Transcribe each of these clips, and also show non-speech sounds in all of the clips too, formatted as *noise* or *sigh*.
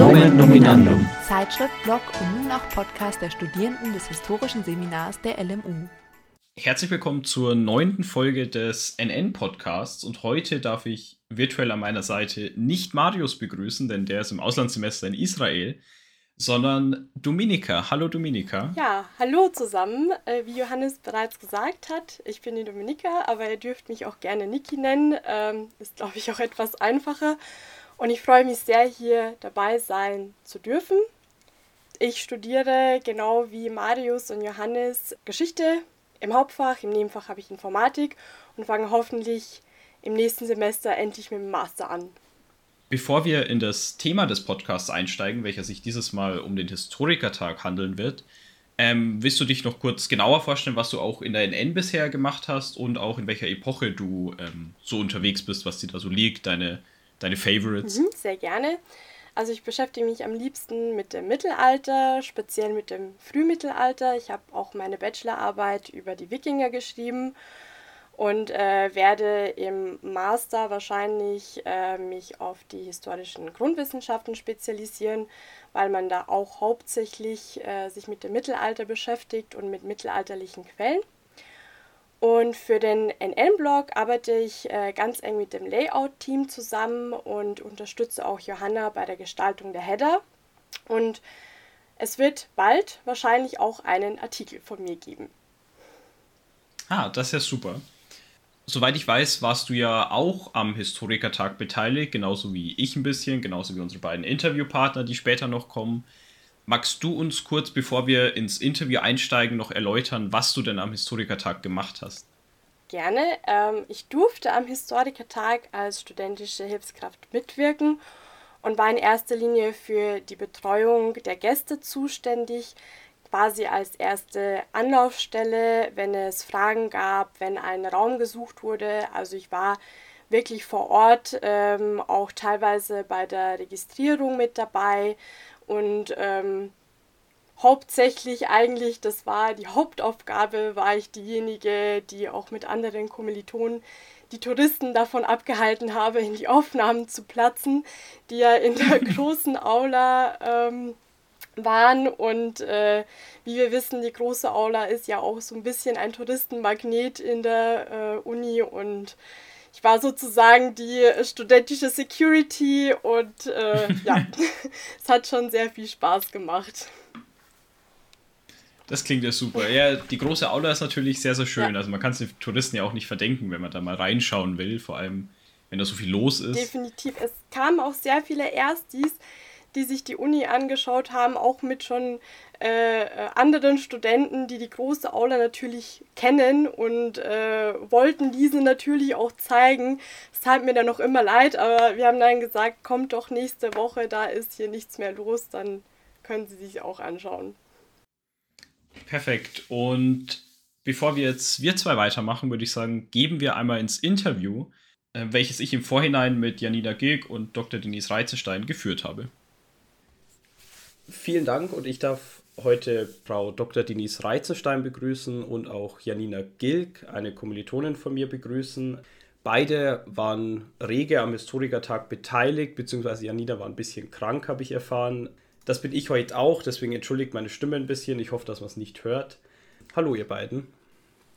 Nomen Nominandum. Zeitschrift, Blog und nun auch Podcast der Studierenden des Historischen Seminars der LMU. Herzlich willkommen zur neunten Folge des NN-Podcasts und heute darf ich virtuell an meiner Seite nicht Marius begrüßen, denn der ist im Auslandssemester in Israel, sondern Dominika. Hallo Dominika. Ja, hallo zusammen. Äh, wie Johannes bereits gesagt hat, ich bin die Dominika, aber ihr dürft mich auch gerne Niki nennen. Ähm, ist, glaube ich, auch etwas einfacher. Und ich freue mich sehr, hier dabei sein zu dürfen. Ich studiere genau wie Marius und Johannes Geschichte im Hauptfach, im Nebenfach habe ich Informatik und fange hoffentlich im nächsten Semester endlich mit dem Master an. Bevor wir in das Thema des Podcasts einsteigen, welcher sich dieses Mal um den Historikertag handeln wird, ähm, willst du dich noch kurz genauer vorstellen, was du auch in der NN bisher gemacht hast und auch in welcher Epoche du ähm, so unterwegs bist, was dir da so liegt, deine, deine Favorites? Mhm, sehr gerne. Also ich beschäftige mich am liebsten mit dem Mittelalter, speziell mit dem Frühmittelalter. Ich habe auch meine Bachelorarbeit über die Wikinger geschrieben und äh, werde im Master wahrscheinlich äh, mich auf die historischen Grundwissenschaften spezialisieren, weil man da auch hauptsächlich äh, sich mit dem Mittelalter beschäftigt und mit mittelalterlichen Quellen. Und für den NN-Blog arbeite ich äh, ganz eng mit dem Layout-Team zusammen und unterstütze auch Johanna bei der Gestaltung der Header. Und es wird bald wahrscheinlich auch einen Artikel von mir geben. Ah, das ist ja super soweit ich weiß, warst du ja auch am Historikertag beteiligt, genauso wie ich ein bisschen, genauso wie unsere beiden Interviewpartner, die später noch kommen. Magst du uns kurz, bevor wir ins Interview einsteigen, noch erläutern, was du denn am Historikertag gemacht hast? Gerne. Ähm, ich durfte am Historikertag als studentische Hilfskraft mitwirken und war in erster Linie für die Betreuung der Gäste zuständig, quasi als erste Anlaufstelle, wenn es Fragen gab, wenn ein Raum gesucht wurde. Also ich war wirklich vor Ort, ähm, auch teilweise bei der Registrierung mit dabei und ähm, hauptsächlich eigentlich, das war die Hauptaufgabe, war ich diejenige, die auch mit anderen Kommilitonen die Touristen davon abgehalten habe, in die Aufnahmen zu platzen, die ja in der *laughs* großen Aula ähm, waren. Und äh, wie wir wissen, die große Aula ist ja auch so ein bisschen ein Touristenmagnet in der äh, Uni und ich war sozusagen die studentische Security und äh, *laughs* ja, es hat schon sehr viel Spaß gemacht. Das klingt ja super. Ja, die große Aula ist natürlich sehr, sehr schön. Ja. Also man kann es den Touristen ja auch nicht verdenken, wenn man da mal reinschauen will, vor allem wenn da so viel los ist. Definitiv. Es kamen auch sehr viele Erstis, die sich die Uni angeschaut haben, auch mit schon äh, anderen Studenten, die die große Aula natürlich kennen und äh, wollten diese natürlich auch zeigen. Es tat mir dann noch immer leid, aber wir haben dann gesagt, kommt doch nächste Woche, da ist hier nichts mehr los, dann können Sie sich auch anschauen. Perfekt. Und bevor wir jetzt wir zwei weitermachen, würde ich sagen, geben wir einmal ins Interview, äh, welches ich im Vorhinein mit Janina Gilg und Dr. Denise Reizenstein geführt habe. Vielen Dank und ich darf heute Frau Dr. Denise Reizenstein begrüßen und auch Janina Gilk, eine Kommilitonin von mir, begrüßen. Beide waren rege am Historikertag beteiligt, beziehungsweise Janina war ein bisschen krank, habe ich erfahren. Das bin ich heute auch, deswegen entschuldigt meine Stimme ein bisschen. Ich hoffe, dass man es nicht hört. Hallo, ihr beiden.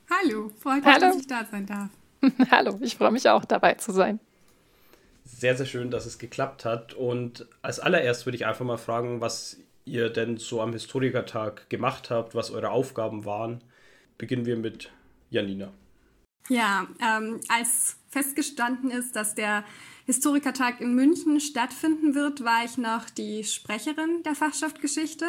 Hallo, freut mich, dass ich da sein darf. *laughs* Hallo, ich freue mich auch, dabei zu sein sehr, sehr schön, dass es geklappt hat. Und als allererst würde ich einfach mal fragen, was ihr denn so am Historikertag gemacht habt, was eure Aufgaben waren. Beginnen wir mit Janina. Ja, ähm, als festgestanden ist, dass der Historikertag in München stattfinden wird, war ich noch die Sprecherin der Fachschaft Geschichte.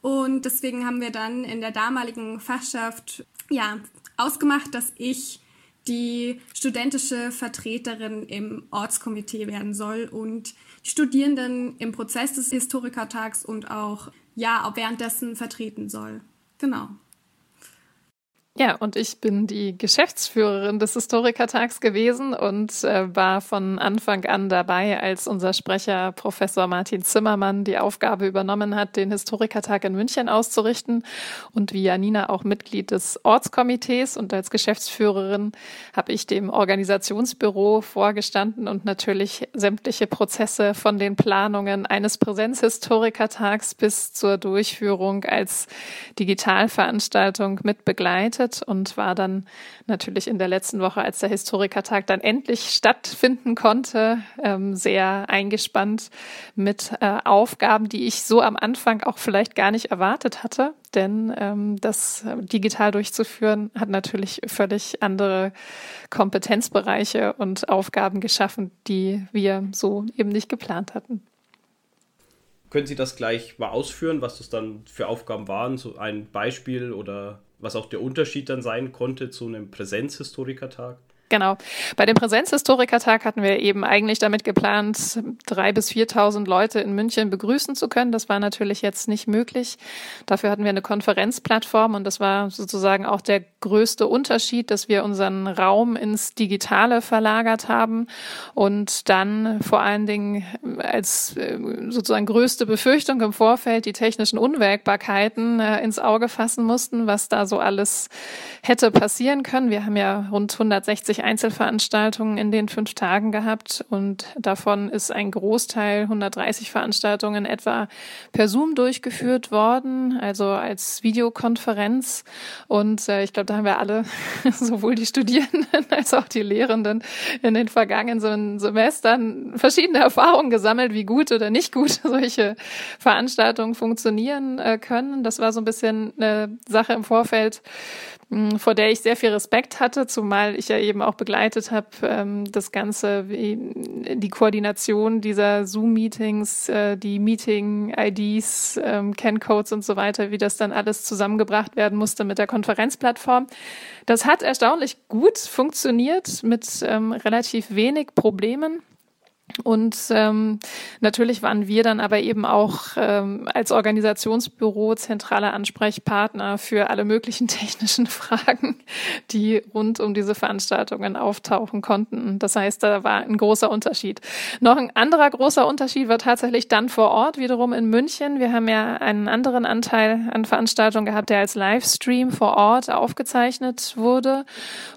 Und deswegen haben wir dann in der damaligen Fachschaft ja, ausgemacht, dass ich die studentische Vertreterin im Ortskomitee werden soll und die Studierenden im Prozess des Historikertags und auch ja, währenddessen vertreten soll. Genau. Ja, und ich bin die Geschäftsführerin des Historikertags gewesen und äh, war von Anfang an dabei, als unser Sprecher Professor Martin Zimmermann die Aufgabe übernommen hat, den Historikertag in München auszurichten und wie Janina auch Mitglied des Ortskomitees und als Geschäftsführerin habe ich dem Organisationsbüro vorgestanden und natürlich sämtliche Prozesse von den Planungen eines Präsenzhistorikertags bis zur Durchführung als Digitalveranstaltung mit begleitet gearbeitet und war dann natürlich in der letzten Woche, als der Historikertag dann endlich stattfinden konnte, ähm, sehr eingespannt mit äh, Aufgaben, die ich so am Anfang auch vielleicht gar nicht erwartet hatte. Denn ähm, das digital durchzuführen hat natürlich völlig andere Kompetenzbereiche und Aufgaben geschaffen, die wir so eben nicht geplant hatten. Können Sie das gleich mal ausführen, was das dann für Aufgaben waren? So ein Beispiel oder was auch der Unterschied dann sein konnte zu einem Präsenzhistorikertag? Genau. Bei dem Präsenzhistorikertag hatten wir eben eigentlich damit geplant, drei bis 4.000 Leute in München begrüßen zu können. Das war natürlich jetzt nicht möglich. Dafür hatten wir eine Konferenzplattform und das war sozusagen auch der größte Unterschied, dass wir unseren Raum ins Digitale verlagert haben und dann vor allen Dingen als äh, sozusagen größte Befürchtung im Vorfeld die technischen Unwägbarkeiten äh, ins Auge fassen mussten, was da so alles hätte passieren können. Wir haben ja rund 160 Einzelveranstaltungen in den fünf Tagen gehabt und davon ist ein Großteil, 130 Veranstaltungen etwa per Zoom durchgeführt worden, also als Videokonferenz und äh, ich glaube, da haben wir alle, *laughs* sowohl die Studierenden *laughs* als auch die Lehrenden, in den vergangenen Semestern verschiedene Erfahrungen gesammelt, wie gut oder nicht gut *laughs* solche Veranstaltungen funktionieren äh, können. Das war so ein bisschen eine Sache im Vorfeld, vor der ich sehr viel Respekt hatte, zumal ich ja eben auch begleitet habe, ähm, das Ganze, die Koordination dieser Zoom-Meetings, äh, die Meeting-IDs, ähm, Ken-Codes und so weiter, wie das dann alles zusammengebracht werden musste mit der Konferenzplattform. Das hat erstaunlich gut funktioniert mit ähm, relativ wenig Problemen. Und ähm, natürlich waren wir dann aber eben auch ähm, als Organisationsbüro zentraler Ansprechpartner für alle möglichen *laughs* technischen Fragen, die rund um diese Veranstaltungen auftauchen konnten. Das heißt, da war ein großer Unterschied. Noch ein anderer großer Unterschied war tatsächlich dann vor Ort, wiederum in München. Wir haben ja einen anderen Anteil an Veranstaltungen gehabt, der als Livestream vor Ort aufgezeichnet wurde.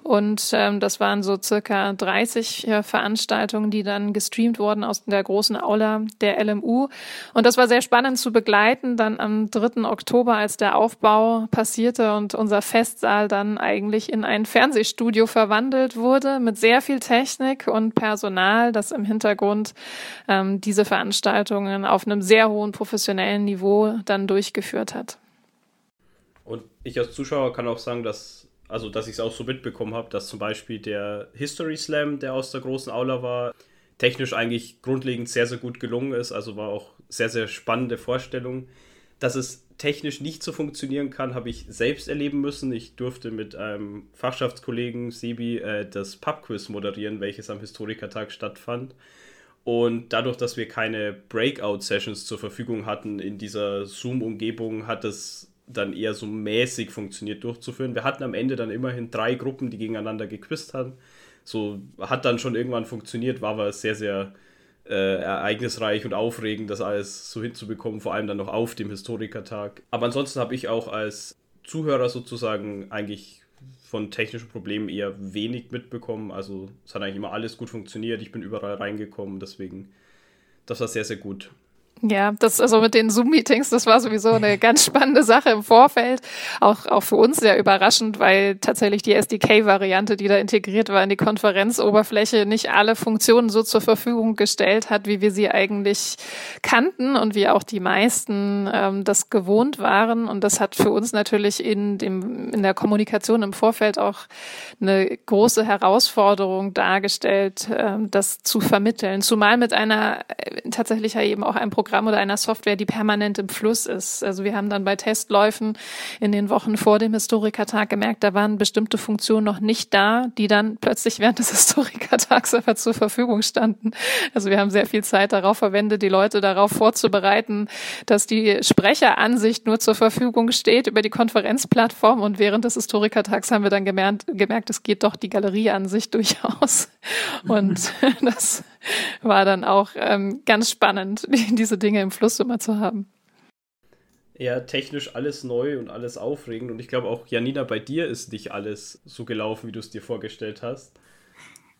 Und ähm, das waren so circa 30 äh, Veranstaltungen, die dann gestreamt gestreamt worden aus der großen Aula der LMU. Und das war sehr spannend zu begleiten, dann am 3. Oktober, als der Aufbau passierte und unser Festsaal dann eigentlich in ein Fernsehstudio verwandelt wurde, mit sehr viel Technik und Personal, das im Hintergrund ähm, diese Veranstaltungen auf einem sehr hohen professionellen Niveau dann durchgeführt hat. Und ich als Zuschauer kann auch sagen, dass also dass ich es auch so mitbekommen habe, dass zum Beispiel der History Slam, der aus der großen Aula war, technisch eigentlich grundlegend sehr, sehr gut gelungen ist. Also war auch sehr, sehr spannende Vorstellung. Dass es technisch nicht so funktionieren kann, habe ich selbst erleben müssen. Ich durfte mit einem Fachschaftskollegen Sebi äh, das Pubquiz moderieren, welches am Historikertag stattfand. Und dadurch, dass wir keine Breakout-Sessions zur Verfügung hatten in dieser Zoom-Umgebung, hat es dann eher so mäßig funktioniert durchzuführen. Wir hatten am Ende dann immerhin drei Gruppen, die gegeneinander gequizt haben so hat dann schon irgendwann funktioniert, war aber sehr, sehr äh, ereignisreich und aufregend, das alles so hinzubekommen, vor allem dann noch auf dem Historikertag. Aber ansonsten habe ich auch als Zuhörer sozusagen eigentlich von technischen Problemen eher wenig mitbekommen. Also es hat eigentlich immer alles gut funktioniert, ich bin überall reingekommen, deswegen das war sehr, sehr gut. Ja, das also mit den Zoom-Meetings, das war sowieso eine *laughs* ganz spannende Sache im Vorfeld. Auch, auch für uns sehr überraschend, weil tatsächlich die SDK-Variante, die da integriert war in die Konferenzoberfläche, nicht alle Funktionen so zur Verfügung gestellt hat, wie wir sie eigentlich kannten und wie auch die meisten ähm, das gewohnt waren. Und das hat für uns natürlich in, dem, in der Kommunikation im Vorfeld auch eine große Herausforderung dargestellt, ähm, das zu vermitteln. Zumal mit einer äh, tatsächlich ja eben auch einem Programm oder einer Software, die permanent im Fluss ist. Also wir haben dann bei Testläufen in den Wochen vor dem Historikertag gemerkt, da waren bestimmte Funktionen noch nicht da, die dann plötzlich während des *laughs* Historikertags aber zur Verfügung standen. Also wir haben sehr viel Zeit darauf verwendet, die Leute darauf vorzubereiten, dass die Sprecheransicht nur zur Verfügung steht über die Konferenzplattform und während des Historikertags haben wir dann gemerkt, gemerkt es geht doch die Galerieansicht *laughs* durchaus. Und *laughs* das *laughs* war dann auch ähm, ganz spannend, *laughs* diese Dinge im Fluss immer zu haben. Ja, technisch alles neu und alles aufregend. Und ich glaube auch, Janina, bei dir ist nicht alles so gelaufen, wie du es dir vorgestellt hast.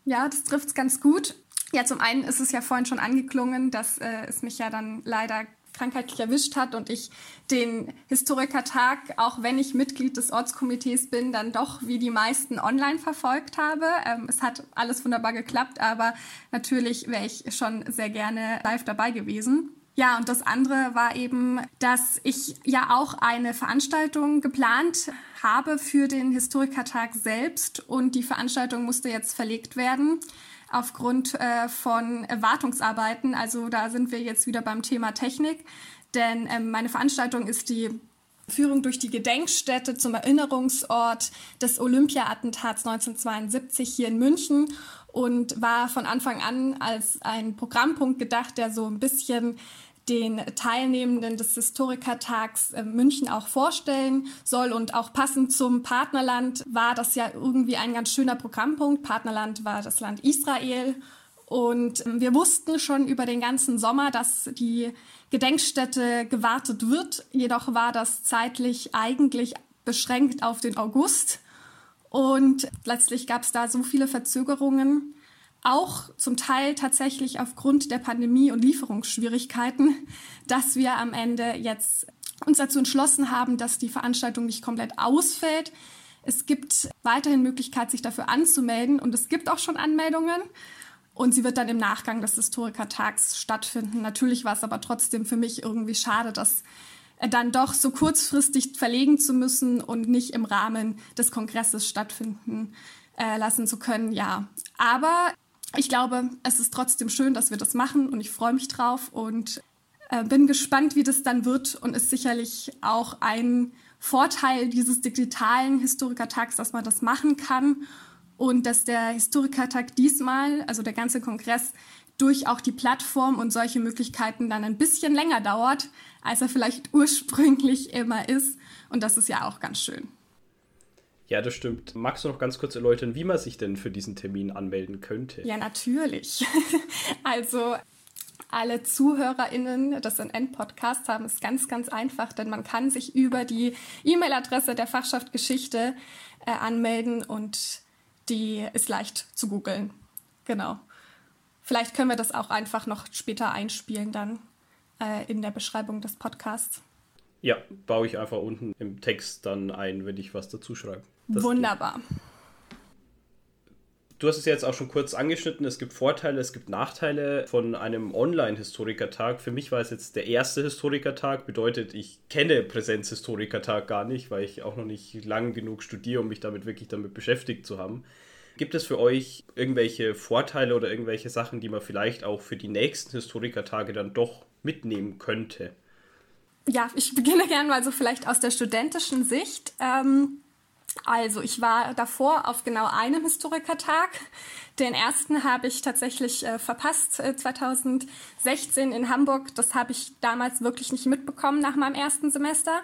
Ja, das trifft es ganz gut. Ja, zum einen ist es ja vorhin schon angeklungen, dass äh, es mich ja dann leider krankheitlich erwischt hat und ich den Historikertag, auch wenn ich Mitglied des Ortskomitees bin, dann doch wie die meisten online verfolgt habe. Ähm, es hat alles wunderbar geklappt, aber natürlich wäre ich schon sehr gerne live dabei gewesen. Ja, und das andere war eben, dass ich ja auch eine Veranstaltung geplant habe für den Historikertag selbst und die Veranstaltung musste jetzt verlegt werden aufgrund äh, von Wartungsarbeiten. Also da sind wir jetzt wieder beim Thema Technik, denn ähm, meine Veranstaltung ist die Führung durch die Gedenkstätte zum Erinnerungsort des Olympia-Attentats 1972 hier in München und war von Anfang an als ein Programmpunkt gedacht, der so ein bisschen den Teilnehmenden des Historikertags äh, München auch vorstellen soll. Und auch passend zum Partnerland war das ja irgendwie ein ganz schöner Programmpunkt. Partnerland war das Land Israel. Und ähm, wir wussten schon über den ganzen Sommer, dass die Gedenkstätte gewartet wird. Jedoch war das zeitlich eigentlich beschränkt auf den August. Und letztlich gab es da so viele Verzögerungen, auch zum Teil tatsächlich aufgrund der Pandemie und Lieferungsschwierigkeiten, dass wir am Ende jetzt uns dazu entschlossen haben, dass die Veranstaltung nicht komplett ausfällt. Es gibt weiterhin Möglichkeit, sich dafür anzumelden und es gibt auch schon Anmeldungen. Und sie wird dann im Nachgang des Historikertags stattfinden. Natürlich war es aber trotzdem für mich irgendwie schade, das dann doch so kurzfristig verlegen zu müssen und nicht im Rahmen des Kongresses stattfinden äh, lassen zu können. Ja, aber ich glaube, es ist trotzdem schön, dass wir das machen und ich freue mich drauf und äh, bin gespannt, wie das dann wird und ist sicherlich auch ein Vorteil dieses digitalen Historikertags, dass man das machen kann und dass der Historikertag diesmal, also der ganze Kongress, durch auch die Plattform und solche Möglichkeiten dann ein bisschen länger dauert, als er vielleicht *laughs* ursprünglich immer ist. Und das ist ja auch ganz schön. Ja, das stimmt. Magst du noch ganz kurz erläutern, wie man sich denn für diesen Termin anmelden könnte? Ja, natürlich. *laughs* also alle ZuhörerInnen des NN-Podcasts haben es ganz, ganz einfach, denn man kann sich über die E-Mail-Adresse der Fachschaft Geschichte äh, anmelden und die ist leicht zu googeln. Genau. Vielleicht können wir das auch einfach noch später einspielen dann äh, in der Beschreibung des Podcasts. Ja, baue ich einfach unten im Text dann ein, wenn ich was dazu schreibe. Das Wunderbar. Geht. Du hast es jetzt auch schon kurz angeschnitten. Es gibt Vorteile, es gibt Nachteile von einem Online-Historikertag. Für mich war es jetzt der erste Historikertag. Bedeutet, ich kenne Präsenzhistorikertag gar nicht, weil ich auch noch nicht lang genug studiere, um mich damit wirklich damit beschäftigt zu haben. Gibt es für euch irgendwelche Vorteile oder irgendwelche Sachen, die man vielleicht auch für die nächsten Historikertage dann doch mitnehmen könnte? Ja, ich beginne *laughs* gerne mal so vielleicht aus der studentischen Sicht. Ähm also, ich war davor auf genau einem Historikertag. Den ersten habe ich tatsächlich äh, verpasst, äh, 2016 in Hamburg. Das habe ich damals wirklich nicht mitbekommen nach meinem ersten Semester.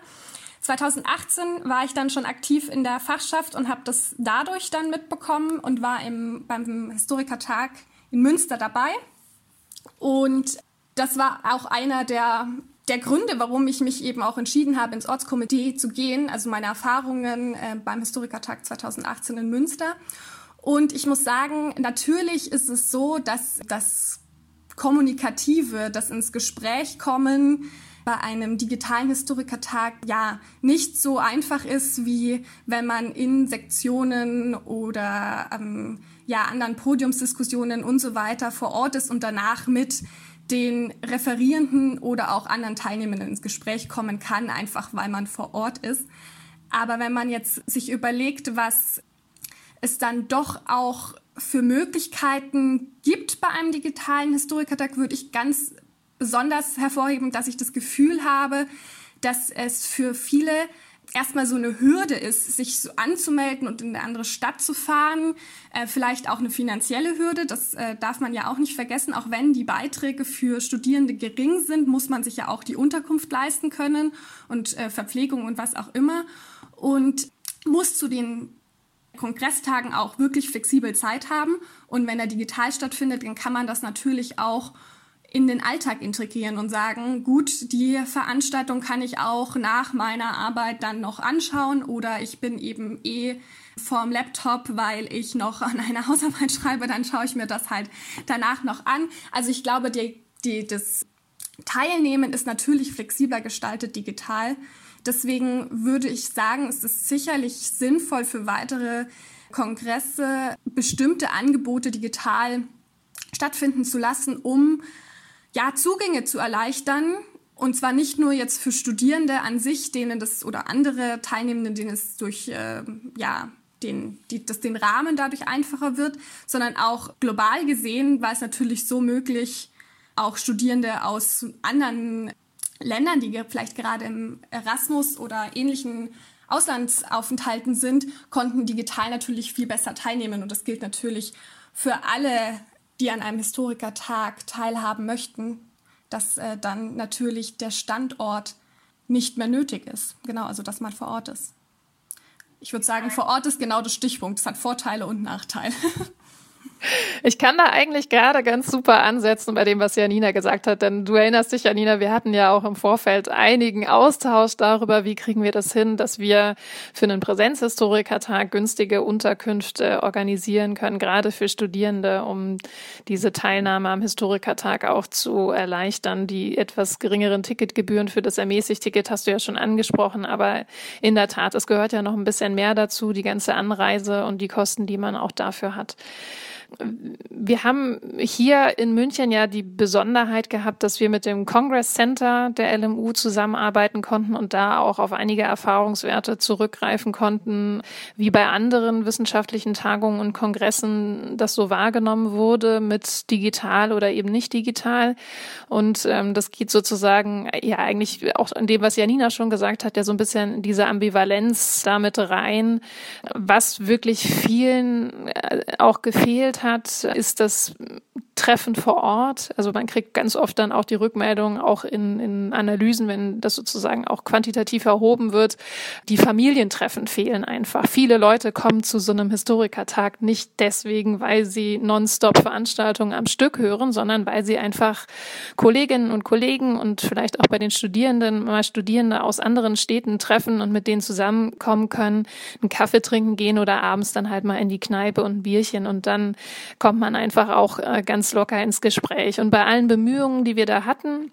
2018 war ich dann schon aktiv in der Fachschaft und habe das dadurch dann mitbekommen und war im, beim Historikertag in Münster dabei. Und das war auch einer der der Gründe, warum ich mich eben auch entschieden habe, ins Ortskomitee zu gehen, also meine Erfahrungen äh, beim Historikertag 2018 in Münster. Und ich muss sagen, natürlich ist es so, dass das Kommunikative, das ins Gespräch kommen, bei einem digitalen Historikertag ja nicht so einfach ist, wie wenn man in Sektionen oder ähm, ja, anderen Podiumsdiskussionen und so weiter vor Ort ist und danach mit den Referierenden oder auch anderen Teilnehmenden ins Gespräch kommen kann, einfach weil man vor Ort ist. Aber wenn man jetzt sich überlegt, was es dann doch auch für Möglichkeiten gibt bei einem digitalen Historikertag, würde ich ganz besonders hervorheben, dass ich das Gefühl habe, dass es für viele erstmal so eine Hürde ist, sich so anzumelden und in eine andere Stadt zu fahren. Äh, vielleicht auch eine finanzielle Hürde, das äh, darf man ja auch nicht vergessen. Auch wenn die Beiträge für Studierende gering sind, muss man sich ja auch die Unterkunft leisten können und äh, Verpflegung und was auch immer. Und muss zu den Kongresstagen auch wirklich flexibel Zeit haben. Und wenn er digital stattfindet, dann kann man das natürlich auch in den Alltag integrieren und sagen, gut, die Veranstaltung kann ich auch nach meiner Arbeit dann noch anschauen oder ich bin eben eh vorm Laptop, weil ich noch an einer *laughs* Hausarbeit schreibe, dann schaue ich mir das halt danach noch an. Also ich glaube, die, die, das Teilnehmen ist natürlich flexibler gestaltet digital. Deswegen würde ich sagen, es ist sicherlich sinnvoll für weitere Kongresse bestimmte Angebote digital stattfinden zu lassen, um ja, Zugänge zu erleichtern. Und zwar nicht nur jetzt für Studierende an sich, denen das oder andere Teilnehmenden, denen es durch äh, ja, den, die, dass den Rahmen dadurch einfacher wird, sondern auch global gesehen war es natürlich so möglich, auch Studierende aus anderen Ländern, die vielleicht gerade im Erasmus oder ähnlichen Auslandsaufenthalten sind, konnten digital natürlich viel besser teilnehmen. Und das gilt natürlich für alle die an einem Historikertag teilhaben möchten, dass äh, dann natürlich der Standort nicht mehr nötig ist. Genau, also dass man vor Ort ist. Ich würde sagen, vor Ort ist genau das Stichpunkt. Es hat Vorteile und Nachteile. *laughs* Ich kann da eigentlich gerade ganz super ansetzen bei dem, was Janina gesagt hat, denn du erinnerst dich, Janina, wir hatten ja auch im Vorfeld einigen Austausch darüber, wie kriegen wir das hin, dass wir für einen Präsenzhistorikertag günstige Unterkünfte organisieren können, gerade für Studierende, um diese Teilnahme am Historikertag auch zu erleichtern. Die etwas geringeren Ticketgebühren für das Ermäßigt-Ticket hast du ja schon angesprochen, aber in der Tat, es gehört ja noch ein bisschen mehr dazu, die ganze Anreise und die Kosten, die man auch dafür hat. Wir haben hier in München ja die Besonderheit gehabt, dass wir mit dem Congress Center der LMU zusammenarbeiten konnten und da auch auf einige Erfahrungswerte zurückgreifen konnten, wie bei anderen wissenschaftlichen Tagungen und Kongressen das so wahrgenommen wurde mit digital oder eben nicht digital. Und ähm, das geht sozusagen ja eigentlich auch in dem, was Janina schon gesagt hat, ja so ein bisschen diese Ambivalenz damit rein, was wirklich vielen äh, auch gefehlt hat, ist das Treffen vor Ort. Also man kriegt ganz oft dann auch die Rückmeldung, auch in, in Analysen, wenn das sozusagen auch quantitativ erhoben wird, die Familientreffen fehlen einfach. Viele Leute kommen zu so einem Historikertag nicht deswegen, weil sie nonstop Veranstaltungen am Stück hören, sondern weil sie einfach Kolleginnen und Kollegen und vielleicht auch bei den Studierenden mal Studierende aus anderen Städten treffen und mit denen zusammenkommen können, einen Kaffee trinken gehen oder abends dann halt mal in die Kneipe und ein Bierchen und dann kommt man einfach auch äh, ganz locker ins Gespräch. Und bei allen Bemühungen, die wir da hatten,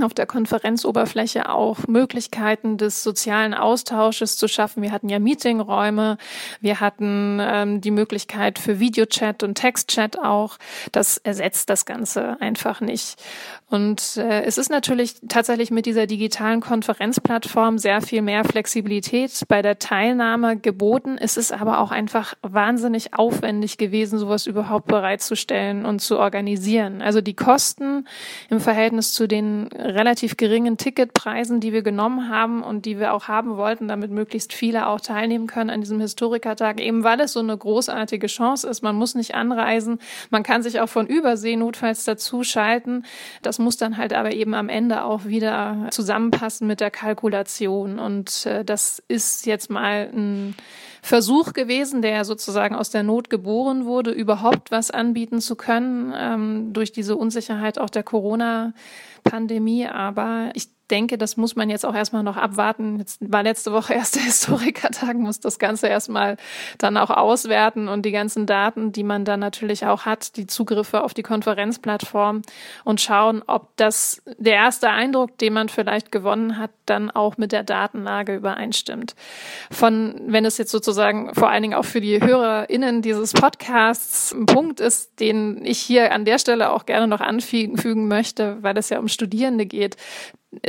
auf der Konferenzoberfläche auch Möglichkeiten des sozialen Austausches zu schaffen. Wir hatten ja Meetingräume, wir hatten ähm, die Möglichkeit für Videochat und Textchat auch. Das ersetzt das Ganze einfach nicht. Und äh, es ist natürlich tatsächlich mit dieser digitalen Konferenzplattform sehr viel mehr Flexibilität bei der Teilnahme geboten. Es ist aber auch einfach wahnsinnig aufwendig gewesen, sowas überhaupt bereitzustellen und zu organisieren. Also die Kosten im Verhältnis zu den relativ geringen Ticketpreisen, die wir genommen haben und die wir auch haben wollten, damit möglichst viele auch teilnehmen können an diesem Historikertag, eben weil es so eine großartige Chance ist. Man muss nicht anreisen, man kann sich auch von Übersee notfalls dazu schalten. Das muss dann halt aber eben am Ende auch wieder zusammenpassen mit der Kalkulation. Und äh, das ist jetzt mal ein Versuch gewesen, der sozusagen aus der Not geboren wurde, überhaupt was anbieten zu können, ähm, durch diese Unsicherheit auch der Corona-Pandemie. Aber ich denke, das muss man jetzt auch erstmal noch abwarten. Jetzt war letzte Woche *laughs* erst der Historikertag, muss das Ganze erstmal dann auch auswerten und die ganzen Daten, die man dann natürlich auch hat, die Zugriffe auf die Konferenzplattform und schauen, ob das der erste Eindruck, den man vielleicht gewonnen hat, dann auch mit der Datenlage übereinstimmt. Von, wenn es jetzt sozusagen vor allen Dingen auch für die HörerInnen dieses Podcasts ein Punkt ist, den ich hier an der Stelle auch gerne noch anfügen möchte, weil es ja um Studierende geht,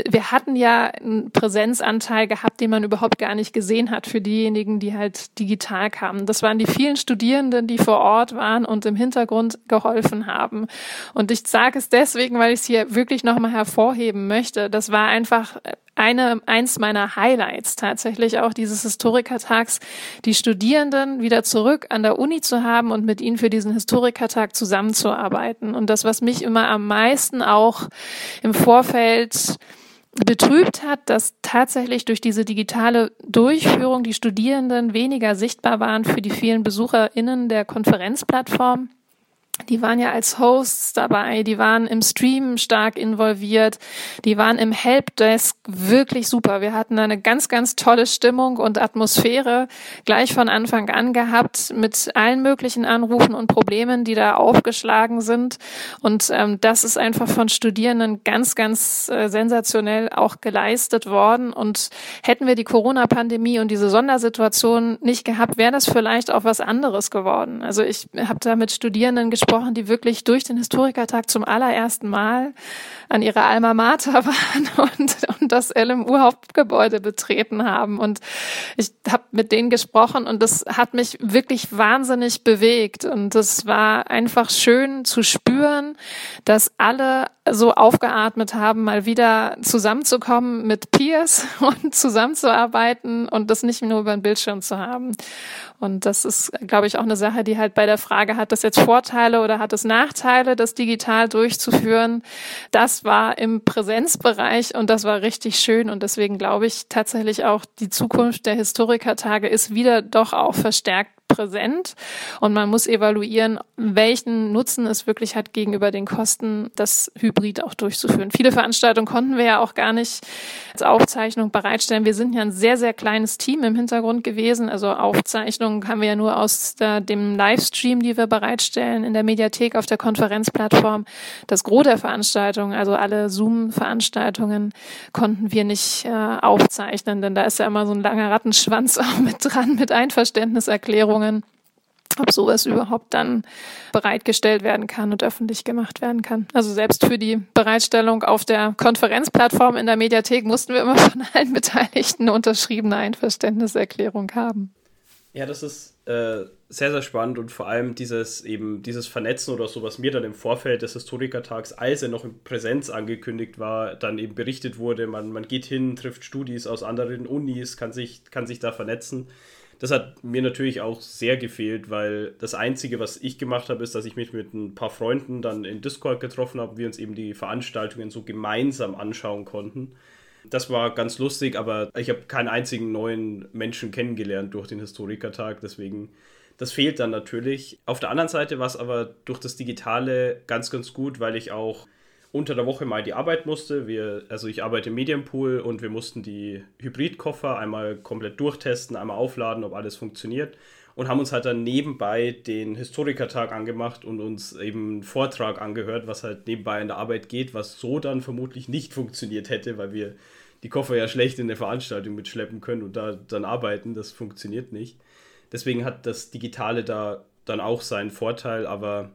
wir hatten ja einen Präsenzanteil gehabt, den man überhaupt gar nicht gesehen hat für diejenigen, die halt digital kamen. Das waren die vielen Studierenden, die vor Ort waren und im Hintergrund geholfen haben. Und ich sage es deswegen, weil ich es hier wirklich nochmal hervorheben möchte. Das war einfach eine, eins meiner Highlights tatsächlich auch dieses Historikertags, die Studierenden wieder zurück an der Uni zu haben und mit ihnen für diesen Historikertag zusammenzuarbeiten. Und das, was mich immer am meisten auch im Vorfeld betrübt hat, dass tatsächlich durch diese digitale Durchführung die Studierenden weniger sichtbar waren für die vielen BesucherInnen der Konferenzplattform die waren ja als Hosts dabei, die waren im Stream stark involviert, die waren im Helpdesk wirklich super. Wir hatten eine ganz, ganz tolle Stimmung und Atmosphäre gleich von Anfang an gehabt mit allen möglichen Anrufen und Problemen, die da aufgeschlagen sind. Und ähm, das ist einfach von Studierenden ganz, ganz äh, sensationell auch geleistet worden. Und hätten wir die Corona-Pandemie und diese Sondersituation nicht gehabt, wäre das vielleicht auch was anderes geworden. Also ich habe da mit Studierenden gesprochen, gesprochen, die wirklich durch den Historikertag zum allerersten Mal an ihrer Alma Mater *laughs* waren und, und das LMU-Hauptgebäude betreten haben. Und ich habe mit denen gesprochen und das hat mich wirklich wahnsinnig bewegt. Und es war einfach schön zu spüren, dass alle so aufgeatmet haben, mal wieder zusammenzukommen mit Peers *laughs* und zusammenzuarbeiten und das nicht nur über den Bildschirm zu haben. Und das ist, glaube ich, auch eine Sache, die halt bei der Frage, hat das jetzt Vorteile oder hat es Nachteile, das digital durchzuführen? Das war im Präsenzbereich und das war richtig schön. Und deswegen glaube ich tatsächlich auch, die Zukunft der Historikertage ist wieder doch auch verstärkt präsent und man muss evaluieren, welchen Nutzen es wirklich hat gegenüber den Kosten, das Hybrid auch durchzuführen. Viele Veranstaltungen konnten wir ja auch gar nicht als Aufzeichnung bereitstellen. Wir sind ja ein sehr, sehr kleines Team im Hintergrund gewesen. Also Aufzeichnungen haben wir ja nur aus der, dem Livestream, die wir bereitstellen in der Mediathek auf der Konferenzplattform. Das Gros der Veranstaltungen, also alle Zoom-Veranstaltungen, konnten wir nicht äh, aufzeichnen, denn da ist ja immer so ein langer Rattenschwanz *laughs* auch mit dran, mit Einverständniserklärungen Bedingungen, ob sowas überhaupt dann bereitgestellt werden kann und öffentlich gemacht werden kann. Also selbst für die Bereitstellung auf der Konferenzplattform in der Mediathek mussten wir immer von allen Beteiligten eine unterschriebene Einverständniserklärung haben. Ja, das ist äh, sehr, sehr spannend und vor allem dieses eben dieses Vernetzen oder so, was mir dann im Vorfeld des Historikertags, als er noch in Präsenz angekündigt war, dann eben berichtet wurde, man, man geht hin, trifft Studis aus anderen Unis, kann sich, kann sich da vernetzen das hat mir natürlich auch sehr gefehlt, weil das Einzige, was ich gemacht habe, ist, dass ich mich mit ein paar Freunden dann in Discord getroffen habe, wir uns eben die Veranstaltungen so gemeinsam anschauen konnten. Das war ganz lustig, aber ich habe keinen einzigen neuen Menschen kennengelernt durch den Historikertag, deswegen das fehlt dann natürlich. Auf der anderen Seite war es aber durch das Digitale ganz, ganz gut, weil ich auch unter der Woche mal die Arbeit musste. Wir, also ich arbeite im Medienpool und wir mussten die Hybridkoffer einmal komplett durchtesten, einmal aufladen, ob alles funktioniert und haben uns halt dann nebenbei den Historikertag angemacht und uns eben einen Vortrag angehört, was halt nebenbei in der Arbeit geht, was so dann vermutlich nicht funktioniert hätte, weil wir die Koffer ja schlecht in der Veranstaltung mitschleppen können und da dann arbeiten. Das funktioniert nicht. Deswegen hat das Digitale da dann auch seinen Vorteil, aber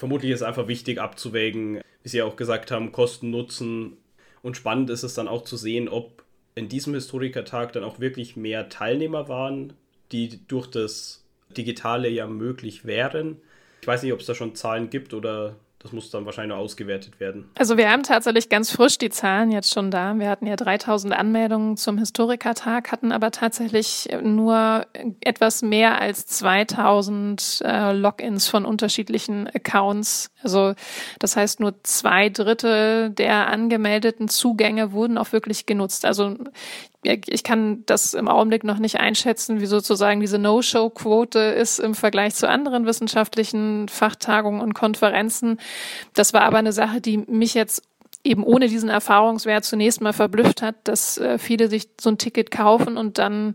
vermutlich ist einfach wichtig abzuwägen, wie Sie auch gesagt haben, Kosten, Nutzen. Und spannend ist es dann auch zu sehen, ob in diesem Historikertag dann auch wirklich mehr Teilnehmer waren, die durch das Digitale ja möglich wären. Ich weiß nicht, ob es da schon Zahlen gibt oder das muss dann wahrscheinlich noch ausgewertet werden. Also wir haben tatsächlich ganz frisch die Zahlen jetzt schon da. Wir hatten ja 3000 Anmeldungen zum Historikertag, hatten aber tatsächlich nur etwas mehr als 2000 äh, Logins von unterschiedlichen Accounts. Also das heißt, nur zwei Drittel der angemeldeten Zugänge wurden auch wirklich genutzt. Also ich kann das im Augenblick noch nicht einschätzen, wie sozusagen diese No-Show-Quote ist im Vergleich zu anderen wissenschaftlichen Fachtagungen und Konferenzen. Das war aber eine Sache, die mich jetzt eben ohne diesen Erfahrungswert zunächst mal verblüfft hat, dass äh, viele sich so ein Ticket kaufen und dann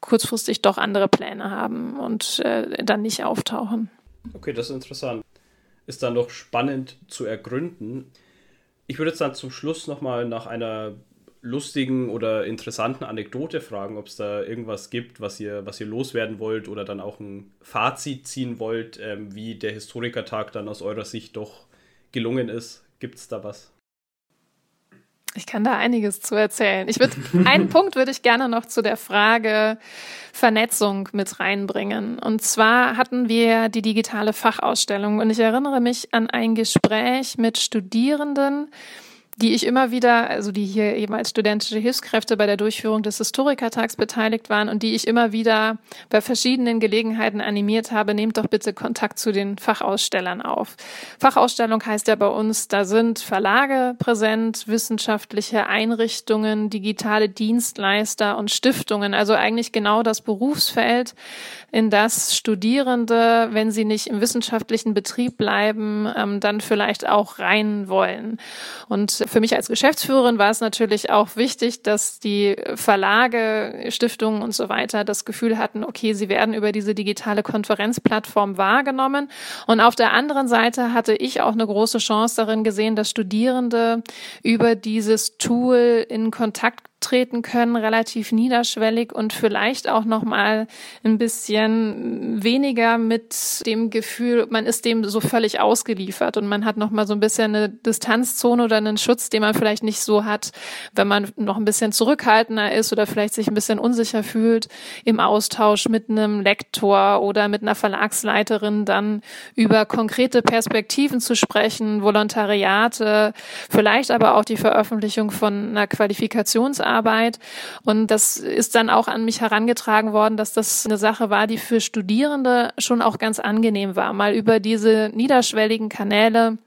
kurzfristig doch andere Pläne haben und äh, dann nicht auftauchen. Okay, das ist interessant. Ist dann noch spannend zu ergründen. Ich würde jetzt dann zum Schluss nochmal nach einer lustigen oder interessanten Anekdote fragen, ob es da irgendwas gibt, was ihr, was ihr loswerden wollt oder dann auch ein Fazit ziehen wollt, ähm, wie der Historikertag dann aus eurer Sicht doch gelungen ist. Gibt es da was? Ich kann da einiges zu erzählen. Ich würde *laughs* einen Punkt würde ich gerne noch zu der Frage Vernetzung mit reinbringen. Und zwar hatten wir die digitale Fachausstellung und ich erinnere mich an ein Gespräch mit Studierenden, die ich immer wieder, also die hier eben als studentische Hilfskräfte bei der Durchführung des Historikertags beteiligt waren und die ich immer wieder bei verschiedenen Gelegenheiten animiert habe, nehmt doch bitte Kontakt zu den Fachausstellern auf. Fachausstellung heißt ja bei uns, da sind Verlage präsent, wissenschaftliche Einrichtungen, digitale Dienstleister und Stiftungen, also eigentlich genau das Berufsfeld, in das Studierende, wenn sie nicht im wissenschaftlichen Betrieb bleiben, ähm, dann vielleicht auch rein wollen. Und für mich als Geschäftsführerin war es natürlich auch wichtig, dass die Verlage, Stiftungen und so weiter das Gefühl hatten, okay, sie werden über diese digitale Konferenzplattform wahrgenommen. Und auf der anderen Seite hatte ich auch eine große Chance darin gesehen, dass Studierende über dieses Tool in Kontakt treten können, relativ niederschwellig und vielleicht auch noch mal ein bisschen weniger mit dem Gefühl, man ist dem so völlig ausgeliefert und man hat noch mal so ein bisschen eine Distanzzone oder einen Schutz, den man vielleicht nicht so hat, wenn man noch ein bisschen zurückhaltender ist oder vielleicht sich ein bisschen unsicher fühlt im Austausch mit einem Lektor oder mit einer Verlagsleiterin dann über konkrete Perspektiven zu sprechen, Volontariate, vielleicht aber auch die Veröffentlichung von einer Qualifikations Arbeit. Und das ist dann auch an mich herangetragen worden, dass das eine Sache war, die für Studierende schon auch ganz angenehm war, mal über diese niederschwelligen Kanäle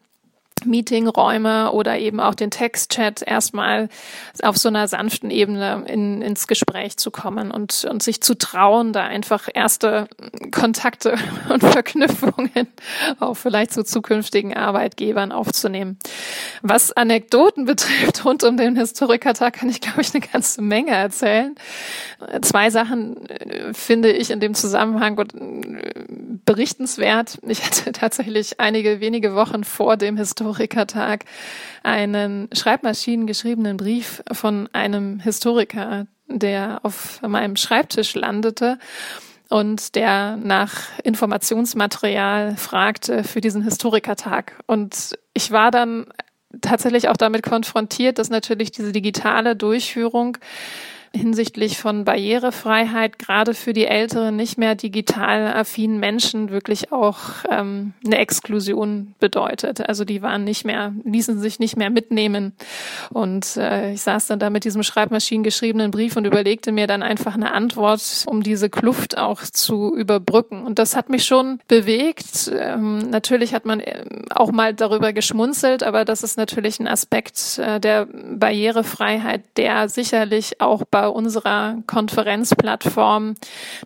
Meetingräume oder eben auch den Textchat erstmal auf so einer sanften Ebene in, ins Gespräch zu kommen und, und sich zu trauen, da einfach erste Kontakte *laughs* und Verknüpfungen auch vielleicht zu zukünftigen Arbeitgebern aufzunehmen. Was Anekdoten *laughs* betrifft rund um den Historikertag kann ich, glaube ich, eine ganze Menge erzählen. Zwei Sachen äh, finde ich in dem Zusammenhang äh, berichtenswert. Ich hatte *laughs* tatsächlich einige wenige Wochen vor dem Historikertag einen schreibmaschinengeschriebenen Brief von einem Historiker, der auf meinem Schreibtisch landete und der nach Informationsmaterial fragte für diesen Historikertag. Und ich war dann tatsächlich auch damit konfrontiert, dass natürlich diese digitale Durchführung hinsichtlich von Barrierefreiheit gerade für die älteren, nicht mehr digital affinen Menschen wirklich auch ähm, eine Exklusion bedeutet. Also die waren nicht mehr, ließen sich nicht mehr mitnehmen. Und äh, ich saß dann da mit diesem schreibmaschinengeschriebenen Brief und überlegte mir dann einfach eine Antwort, um diese Kluft auch zu überbrücken. Und das hat mich schon bewegt. Ähm, natürlich hat man äh, auch mal darüber geschmunzelt, aber das ist natürlich ein Aspekt äh, der Barrierefreiheit, der sicherlich auch bei bei unserer Konferenzplattform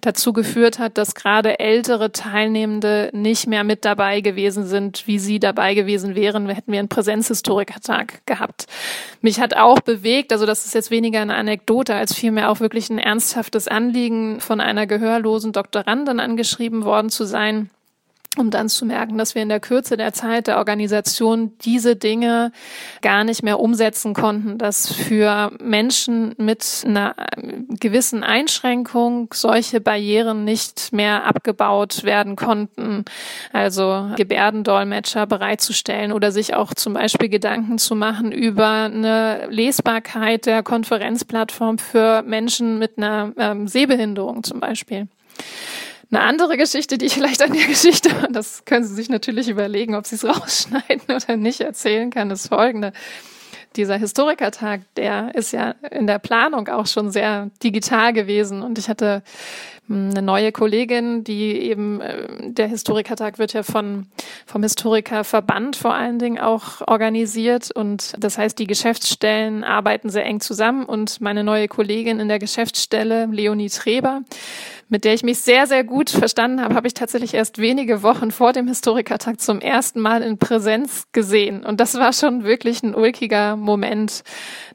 dazu geführt hat, dass gerade ältere Teilnehmende nicht mehr mit dabei gewesen sind, wie sie dabei gewesen wären, hätten wir einen Präsenzhistorikertag gehabt. Mich hat auch bewegt, also das ist jetzt weniger eine Anekdote als vielmehr auch wirklich ein ernsthaftes Anliegen von einer gehörlosen Doktorandin angeschrieben worden zu sein um dann zu merken, dass wir in der Kürze der Zeit der Organisation diese Dinge gar nicht mehr umsetzen konnten, dass für Menschen mit einer gewissen Einschränkung solche Barrieren nicht mehr abgebaut werden konnten. Also Gebärdendolmetscher bereitzustellen oder sich auch zum Beispiel Gedanken zu machen über eine Lesbarkeit der Konferenzplattform für Menschen mit einer ähm, Sehbehinderung zum Beispiel. Eine andere Geschichte, die ich vielleicht an der Geschichte, *laughs* das können Sie sich natürlich überlegen, ob Sie es *laughs* rausschneiden oder nicht erzählen kann, ist folgende. Dieser Historikertag, der ist ja in der Planung auch schon sehr digital gewesen und ich hatte eine neue Kollegin, die eben, äh, der Historikertag wird ja von, vom Historikerverband vor allen Dingen auch organisiert und das heißt, die Geschäftsstellen arbeiten sehr eng zusammen und meine neue Kollegin in der Geschäftsstelle, Leonie Treber, mit der ich mich sehr, sehr gut verstanden habe, habe ich tatsächlich erst wenige Wochen vor dem Historikertag zum ersten Mal in Präsenz gesehen. Und das war schon wirklich ein ulkiger Moment,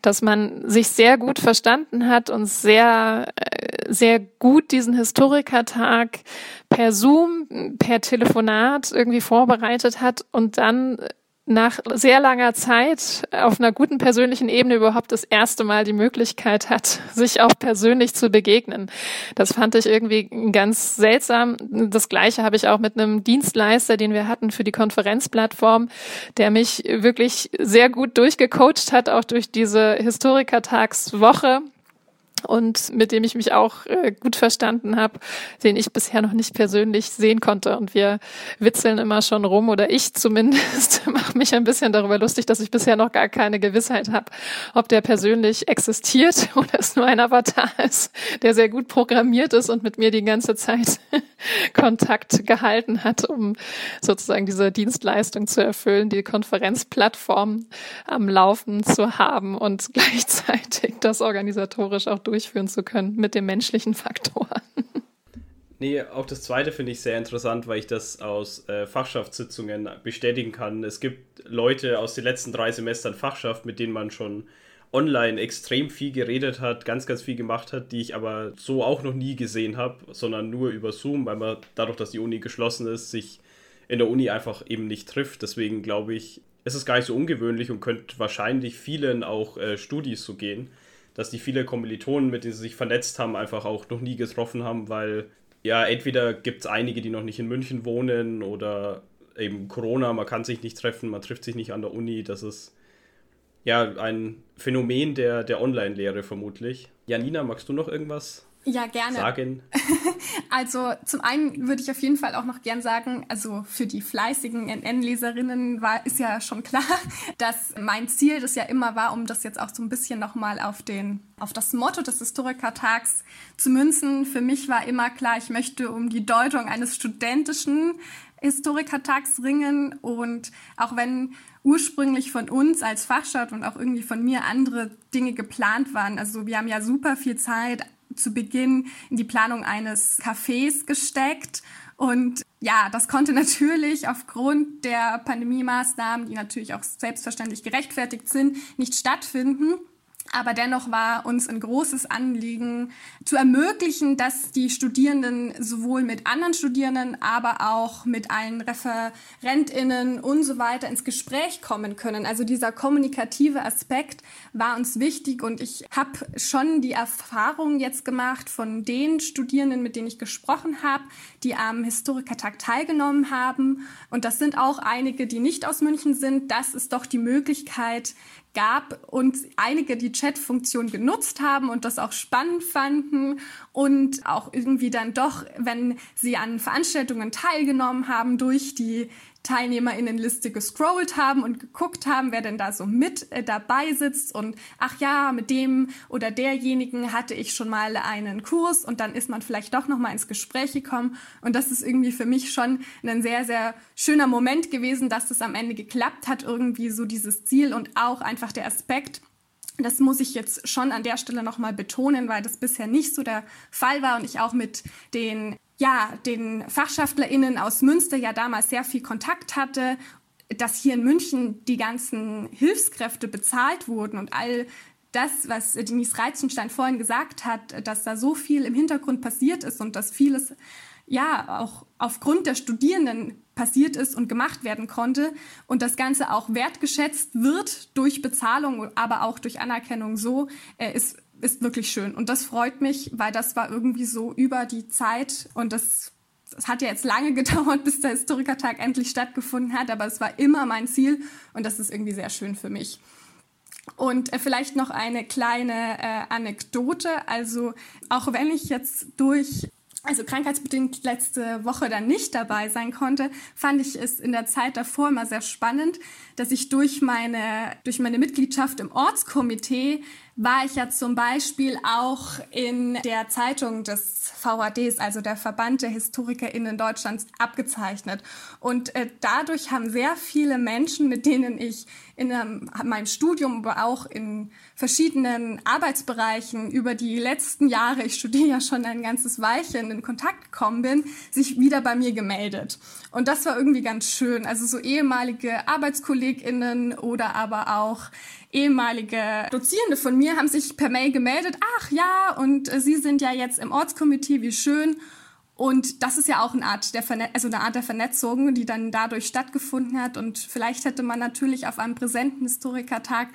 dass man sich sehr gut verstanden hat und sehr, äh, sehr gut diesen Historikertag per Zoom, per Telefonat irgendwie vorbereitet hat und dann nach sehr langer Zeit auf einer guten persönlichen Ebene überhaupt das erste Mal die Möglichkeit hat, sich auch persönlich zu begegnen. Das fand ich irgendwie ganz seltsam. Das gleiche habe ich auch mit einem Dienstleister, den wir hatten für die Konferenzplattform, der mich wirklich sehr gut durchgecoacht hat, auch durch diese Historikertagswoche und mit dem ich mich auch äh, gut verstanden habe, den ich bisher noch nicht persönlich sehen konnte. Und wir witzeln immer schon rum, oder ich *laughs* zumindest *laughs* mache mich ein bisschen darüber lustig, dass ich bisher noch gar keine Gewissheit habe, ob der persönlich existiert *laughs* oder es nur ein Avatar ist, der sehr gut programmiert ist und mit mir die ganze Zeit Kontakt gehalten hat, um sozusagen diese Dienstleistung zu erfüllen, die Konferenzplattform am Laufen zu haben und gleichzeitig das organisatorisch auch durchführen zu können mit dem menschlichen Faktor. *laughs* Nee, auch das zweite finde ich sehr interessant, weil ich das aus äh, Fachschaftssitzungen bestätigen kann. Es gibt Leute aus den letzten drei Semestern Fachschaft, mit denen man schon online extrem viel geredet hat, ganz, ganz viel gemacht hat, die ich aber so auch noch nie gesehen habe, sondern nur über Zoom, weil man dadurch, dass die Uni geschlossen ist, sich in der Uni einfach eben nicht trifft. Deswegen glaube ich, ist es gar nicht so ungewöhnlich und könnte wahrscheinlich vielen auch äh, Studis so gehen dass die viele Kommilitonen, mit denen sie sich vernetzt haben, einfach auch noch nie getroffen haben, weil ja, entweder gibt es einige, die noch nicht in München wohnen oder eben Corona, man kann sich nicht treffen, man trifft sich nicht an der Uni. Das ist ja ein Phänomen der, der Online-Lehre vermutlich. Janina, magst du noch irgendwas ja, gerne. sagen? *laughs* Also zum einen würde ich auf jeden Fall auch noch gern sagen, also für die fleißigen NN-Leserinnen war ist ja schon klar, *laughs* dass mein Ziel das ja immer war, um das jetzt auch so ein bisschen nochmal auf den auf das Motto des Historikertags zu münzen. Für mich war immer klar, ich möchte um die Deutung eines studentischen Historikertags ringen und auch wenn ursprünglich von uns als Fachstadt und auch irgendwie von mir andere Dinge geplant waren. Also wir haben ja super viel Zeit zu Beginn in die Planung eines Cafés gesteckt. Und ja, das konnte *laughs* natürlich aufgrund der Pandemie-Maßnahmen, die natürlich auch selbstverständlich gerechtfertigt sind, nicht stattfinden. Aber dennoch war uns ein großes Anliegen zu ermöglichen, dass die Studierenden sowohl mit anderen Studierenden, aber auch mit allen Referentinnen und so weiter ins Gespräch kommen können. Also dieser kommunikative Aspekt war uns wichtig und ich habe schon die Erfahrung jetzt gemacht von den Studierenden, mit denen ich gesprochen habe, die am Historikertag teilgenommen haben. Und das sind auch einige, die nicht aus München sind, dass es doch die Möglichkeit gab und einige die Chat-Funktion genutzt haben und das auch spannend fanden und auch irgendwie dann doch, wenn sie an Veranstaltungen teilgenommen haben, durch die TeilnehmerInnenliste gescrollt haben und geguckt haben, wer denn da so mit äh, dabei sitzt. Und ach ja, mit dem oder derjenigen hatte ich schon mal einen Kurs und dann ist man vielleicht doch noch mal ins Gespräch gekommen. Und das ist irgendwie für mich schon ein sehr sehr schöner Moment gewesen, dass das am Ende geklappt hat, irgendwie so dieses Ziel und auch einfach der Aspekt, das muss ich jetzt schon an der Stelle nochmal betonen, weil das bisher nicht so der Fall war und ich auch mit den ja, den FachschaftlerInnen aus Münster ja damals sehr viel Kontakt hatte, dass hier in München die ganzen Hilfskräfte bezahlt wurden und all das, was Denise Reizenstein vorhin gesagt hat, dass da so viel im Hintergrund passiert ist und dass vieles ja auch aufgrund der Studierenden passiert ist und gemacht werden konnte und das Ganze auch wertgeschätzt wird durch Bezahlung, aber auch durch Anerkennung. So, äh, ist ist wirklich schön. Und das freut mich, weil das war irgendwie so über die Zeit und das, das hat ja jetzt lange *laughs* gedauert, bis der Historikertag endlich stattgefunden hat, aber es war immer mein Ziel und das ist irgendwie sehr schön für mich. Und äh, vielleicht noch eine kleine äh, Anekdote. Also auch wenn ich jetzt durch also krankheitsbedingt letzte Woche dann nicht dabei sein konnte, fand ich es in der Zeit davor immer sehr spannend, dass ich durch meine, durch meine Mitgliedschaft im Ortskomitee war ich ja zum Beispiel auch in der Zeitung des VADs, also der Verband der HistorikerInnen Deutschlands, abgezeichnet. Und äh, dadurch haben sehr viele Menschen, mit denen ich in einem, meinem Studium, aber auch in verschiedenen Arbeitsbereichen über die letzten Jahre, ich studiere ja schon ein ganzes Weilchen, in Kontakt gekommen bin, sich wieder bei mir gemeldet. Und das war irgendwie ganz schön. Also so ehemalige ArbeitskollegInnen oder aber auch ehemalige Dozierende von mir haben sich per Mail gemeldet, ach ja, und äh, Sie sind ja jetzt im Ortskomitee, wie schön. Und das ist ja auch eine Art, der also eine Art der Vernetzung, die dann dadurch stattgefunden hat. Und vielleicht hätte man natürlich auf einem präsenten Historikertag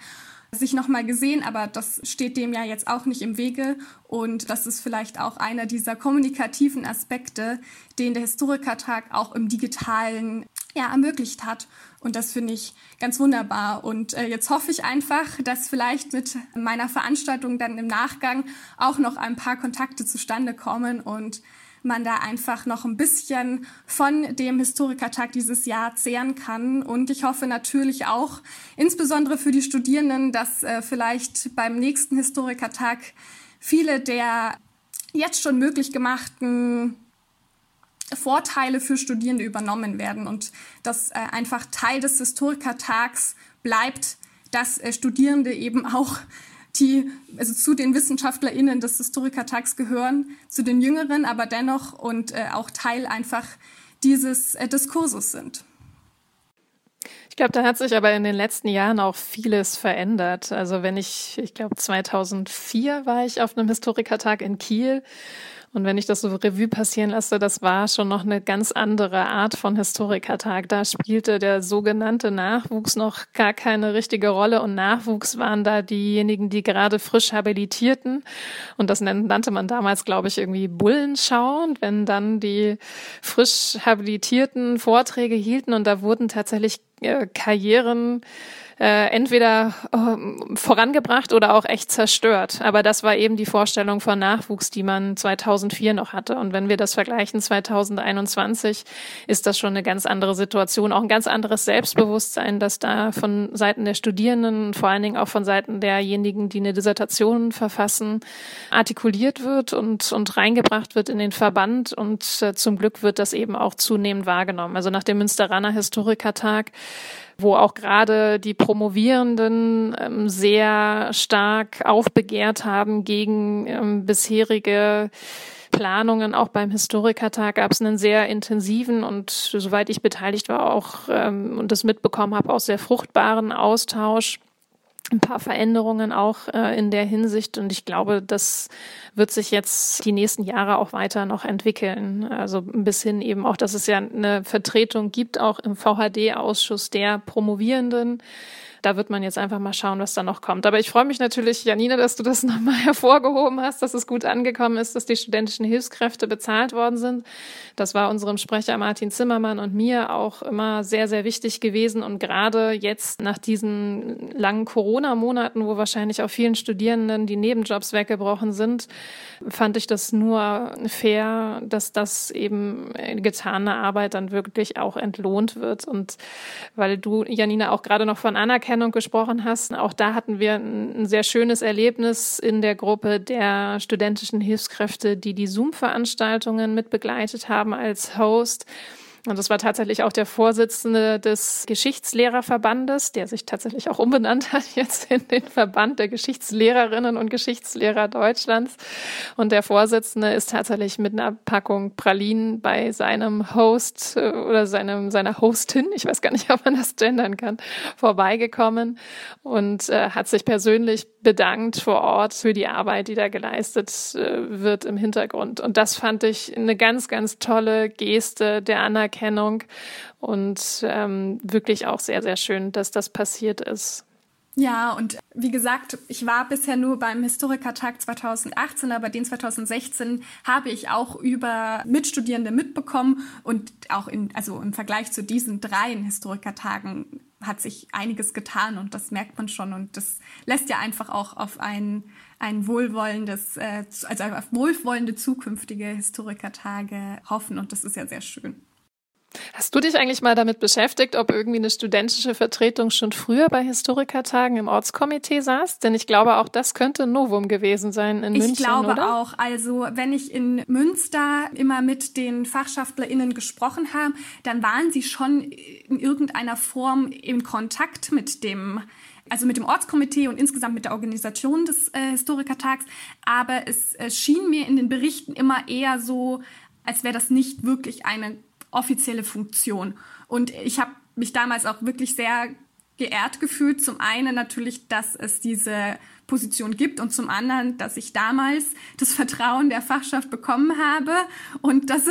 sich nochmal gesehen, aber das steht dem ja jetzt auch nicht im Wege. Und das ist vielleicht auch einer dieser kommunikativen Aspekte, den der Historikertag auch im digitalen ja, ermöglicht hat. Und das finde ich ganz wunderbar. Und äh, jetzt hoffe ich einfach, dass vielleicht mit meiner Veranstaltung dann im Nachgang auch noch ein paar Kontakte zustande kommen und man da einfach noch ein bisschen von dem Historikertag dieses Jahr zehren kann. Und ich hoffe natürlich auch, insbesondere für die Studierenden, dass äh, vielleicht beim nächsten Historikertag viele der jetzt schon möglich gemachten Vorteile für Studierende übernommen werden und dass äh, einfach Teil des Historikertags bleibt, dass äh, Studierende eben auch die also zu den WissenschaftlerInnen des Historikertags gehören, zu den Jüngeren, aber dennoch und äh, auch Teil einfach dieses äh, Diskurses sind. Ich glaube, da hat sich aber in den letzten Jahren auch vieles verändert. Also wenn ich, ich glaube 2004 war ich auf einem Historikertag in Kiel und wenn ich das so Revue passieren lasse, das war schon noch eine ganz andere Art von Historikertag. Da spielte der sogenannte Nachwuchs noch gar keine richtige Rolle und Nachwuchs waren da diejenigen, die gerade frisch habilitierten. Und das nannte man damals, glaube ich, irgendwie Bullenschau. Und wenn dann die frisch habilitierten Vorträge hielten und da wurden tatsächlich äh, Karrieren äh, entweder äh, vorangebracht oder auch echt zerstört. Aber das war eben die Vorstellung von Nachwuchs, die man 2004 noch hatte. Und wenn wir das vergleichen 2021, ist das schon eine ganz andere Situation, auch ein ganz anderes Selbstbewusstsein, das da von Seiten der Studierenden, vor allen Dingen auch von Seiten derjenigen, die eine Dissertation verfassen, artikuliert wird und, und reingebracht wird in den Verband. Und äh, zum Glück wird das eben auch zunehmend wahrgenommen. Also nach dem Münsteraner Historikertag wo auch gerade die Promovierenden ähm, sehr stark aufbegehrt haben gegen ähm, bisherige Planungen. Auch beim Historikertag gab es einen sehr intensiven und, soweit ich beteiligt war, auch ähm, und das mitbekommen habe, auch sehr fruchtbaren Austausch ein paar Veränderungen auch äh, in der Hinsicht und ich glaube, das wird sich jetzt die nächsten Jahre auch weiter noch entwickeln. Also bis hin eben auch, dass es ja eine Vertretung gibt, auch im VHD-Ausschuss der Promovierenden da wird man jetzt einfach mal schauen, was da noch kommt. Aber ich freue mich natürlich, Janine, dass du das *laughs* nochmal hervorgehoben hast, dass es gut angekommen ist, dass die studentischen Hilfskräfte bezahlt worden sind. Das war unserem Sprecher Martin Zimmermann und mir auch immer sehr, sehr wichtig gewesen. Und gerade jetzt nach diesen langen Corona-Monaten, wo wahrscheinlich auch vielen Studierenden die Nebenjobs weggebrochen sind, fand ich das nur fair, dass das eben getane Arbeit dann wirklich auch entlohnt wird. Und weil du, Janine, auch gerade noch von Anerkennung Anerkennung gesprochen hast. Auch da hatten wir ein sehr schönes Erlebnis in der Gruppe der studentischen Hilfskräfte, die die Zoom-Veranstaltungen mitbegleitet haben als Host. Und das war tatsächlich auch der Vorsitzende des Geschichtslehrerverbandes, der sich tatsächlich auch umbenannt hat *laughs* jetzt in den Verband der Geschichtslehrerinnen und Geschichtslehrer Deutschlands. Und der Vorsitzende ist tatsächlich mit einer Packung Pralinen bei seinem Host äh, oder seinem, seiner Hostin, ich weiß gar nicht, *laughs* ob man das gendern kann, vorbeigekommen und äh, hat sich persönlich bedankt vor Ort für die Arbeit, die da geleistet äh, wird im Hintergrund. Und das fand ich eine ganz, ganz tolle Geste der Anerkennung und ähm, wirklich auch sehr, sehr schön, dass das passiert ist. Ja, und wie gesagt, ich war bisher nur beim Historikertag 2018, aber den 2016 habe ich auch über Mitstudierende mitbekommen und auch in, also im Vergleich zu diesen dreien Historikertagen hat sich einiges getan und das merkt man schon und das lässt ja einfach auch auf ein, ein wohlwollendes, äh, also auf wohlwollende zukünftige Historikertage hoffen und das ist ja sehr schön. Hast du dich eigentlich mal damit beschäftigt, ob irgendwie eine studentische Vertretung schon früher bei Historikertagen im Ortskomitee saß? Denn ich glaube, auch das könnte ein Novum gewesen sein in ich München. Ich glaube oder? auch. Also, wenn ich in Münster immer mit den FachschaftlerInnen gesprochen habe, dann waren sie schon in irgendeiner Form in Kontakt mit dem also mit dem Ortskomitee und insgesamt mit der Organisation des äh, Historikertags. Aber es äh, schien mir in den Berichten immer eher so, als wäre das nicht wirklich eine offizielle Funktion. Und ich habe mich damals auch wirklich sehr geehrt gefühlt. Zum einen natürlich, dass es diese Position gibt und zum anderen, dass ich damals das Vertrauen der Fachschaft bekommen habe und dass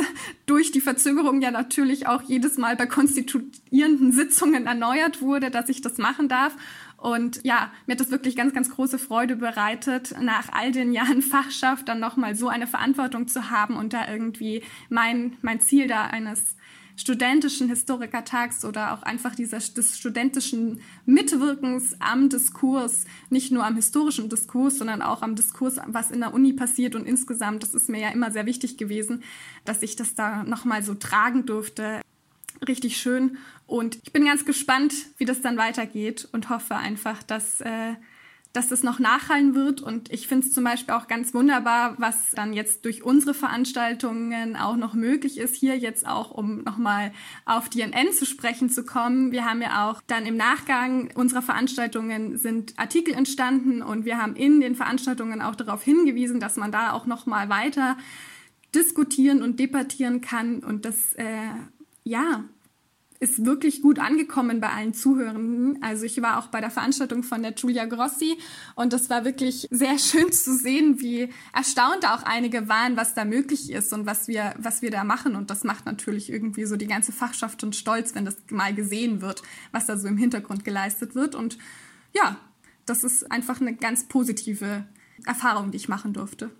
durch die Verzögerung ja natürlich auch jedes Mal bei konstituierenden Sitzungen erneuert wurde, dass ich das machen darf. Und ja, mir hat das wirklich ganz, ganz große Freude bereitet, nach all den Jahren *laughs* Fachschaft dann nochmal so eine Verantwortung zu haben und da irgendwie mein, mein Ziel da eines studentischen Historikertags oder auch einfach dieser, des studentischen Mitwirkens am Diskurs, nicht nur am historischen Diskurs, sondern auch am Diskurs, was in der Uni passiert und insgesamt, das ist mir ja immer sehr wichtig gewesen, dass ich das da nochmal so tragen durfte. Richtig schön und ich bin ganz gespannt, wie das dann weitergeht und hoffe einfach, dass äh, dass es noch nachhallen wird. Und ich finde es zum Beispiel auch ganz wunderbar, was dann jetzt durch unsere Veranstaltungen auch noch möglich ist, hier jetzt auch, um nochmal auf DNN zu sprechen zu kommen. Wir haben ja auch dann im Nachgang unserer Veranstaltungen sind Artikel entstanden und wir haben in den Veranstaltungen auch darauf hingewiesen, dass man da auch nochmal weiter diskutieren und debattieren kann und das äh, ja ist wirklich gut angekommen bei allen Zuhörenden. Also ich war auch bei der Veranstaltung von der Giulia Grossi und das war wirklich sehr schön zu sehen, wie erstaunt auch einige waren, was da möglich ist und was wir, was wir da machen. Und das macht natürlich irgendwie so die ganze Fachschaft und stolz, wenn das mal gesehen wird, was da so im Hintergrund geleistet wird. Und ja, das ist einfach eine ganz positive Erfahrung, die ich machen durfte.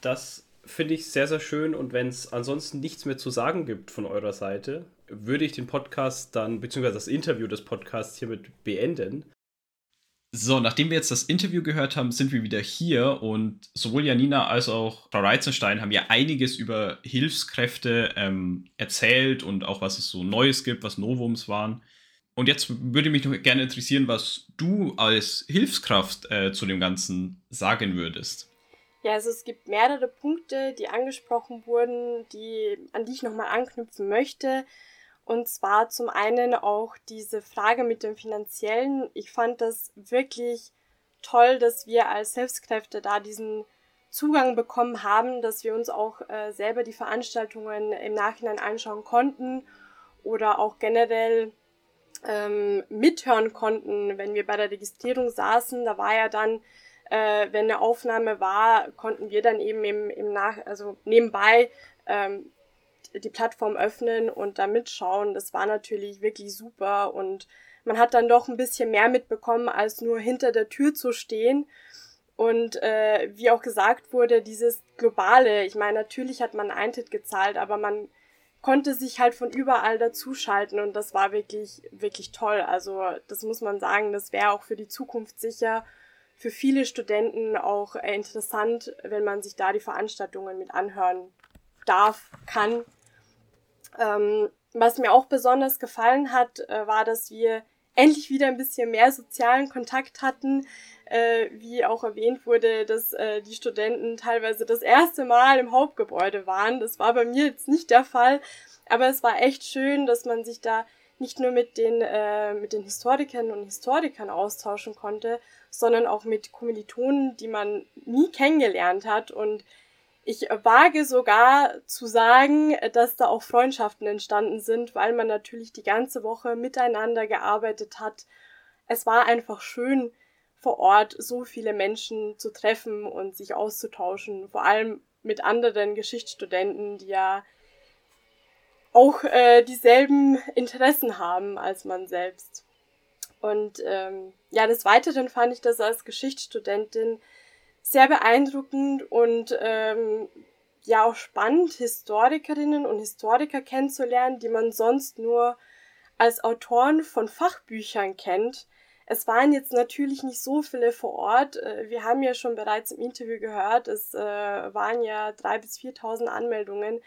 Das finde ich sehr, sehr schön. Und wenn es ansonsten nichts mehr zu sagen gibt von eurer Seite, würde ich den Podcast dann, beziehungsweise das Interview des Podcasts hiermit beenden. So, nachdem wir jetzt das Interview gehört haben, sind wir wieder hier und sowohl Janina als auch Frau Reizenstein haben ja einiges über Hilfskräfte ähm, erzählt und auch was es so Neues gibt, was Novums waren. Und jetzt würde mich noch gerne interessieren, was du als Hilfskraft äh, zu dem Ganzen sagen würdest. Ja, also es gibt mehrere Punkte, die angesprochen wurden, die, an die ich nochmal anknüpfen möchte. Und zwar zum einen auch diese Frage mit dem Finanziellen. Ich fand das wirklich toll, dass wir als Hilfskräfte da diesen Zugang bekommen haben, dass wir uns auch äh, selber die Veranstaltungen im Nachhinein anschauen konnten oder auch generell ähm, mithören konnten, wenn wir bei der Registrierung saßen. Da war ja dann äh, wenn eine Aufnahme war, konnten wir dann eben im, im Nach, also nebenbei ähm, die Plattform öffnen und da mitschauen. Das war natürlich wirklich super und man hat dann doch ein bisschen mehr mitbekommen, als nur hinter der Tür zu stehen. Und äh, wie auch gesagt wurde, dieses globale, ich meine, natürlich hat man Eintritt gezahlt, aber man konnte sich halt von überall dazuschalten und das war wirklich, wirklich toll. Also das muss man sagen, das wäre auch für die Zukunft sicher für viele Studenten auch äh, interessant, wenn man sich da die Veranstaltungen mit anhören darf, kann. Ähm, was mir auch besonders gefallen hat, äh, war, dass wir endlich wieder ein bisschen mehr sozialen Kontakt hatten. Äh, wie auch erwähnt wurde, dass äh, die Studenten teilweise das erste Mal im Hauptgebäude waren. Das war bei mir jetzt nicht der Fall, aber es war echt schön, dass man sich da nicht nur mit den, äh, mit den Historikern und Historikern austauschen konnte, sondern auch mit Kommilitonen, die man nie kennengelernt hat. Und ich wage sogar zu sagen, dass da auch Freundschaften entstanden sind, weil man natürlich die ganze Woche miteinander gearbeitet hat. Es war einfach schön, vor Ort so viele Menschen zu treffen und sich auszutauschen, vor allem mit anderen Geschichtsstudenten, die ja auch äh, dieselben Interessen haben als man selbst. Und ähm, ja, des Weiteren fand ich das als Geschichtsstudentin sehr beeindruckend und ähm, ja auch spannend, Historikerinnen und Historiker kennenzulernen, die man sonst nur als Autoren von Fachbüchern kennt. Es waren jetzt natürlich nicht so viele vor Ort. Äh, wir haben ja schon bereits im Interview gehört, es äh, waren ja drei bis viertausend Anmeldungen.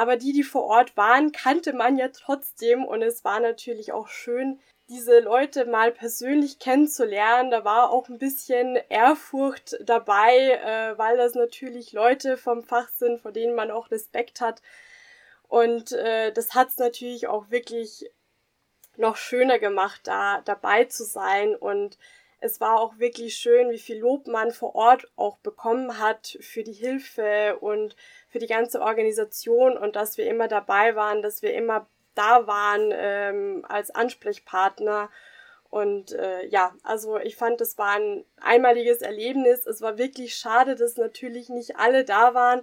Aber die, die vor Ort waren, kannte man ja trotzdem und es war natürlich auch schön, diese Leute mal persönlich kennenzulernen. Da war auch ein bisschen Ehrfurcht dabei, äh, weil das natürlich Leute vom Fach sind, vor denen man auch Respekt hat. Und äh, das hat es natürlich auch wirklich noch schöner gemacht, da dabei zu sein. Und es war auch wirklich schön, wie viel Lob man vor Ort auch bekommen hat für die Hilfe und für die ganze Organisation und dass wir immer dabei waren, dass wir immer da waren ähm, als Ansprechpartner. Und äh, ja, also ich fand, es war ein einmaliges Erlebnis. Es war wirklich schade, dass natürlich nicht alle da waren,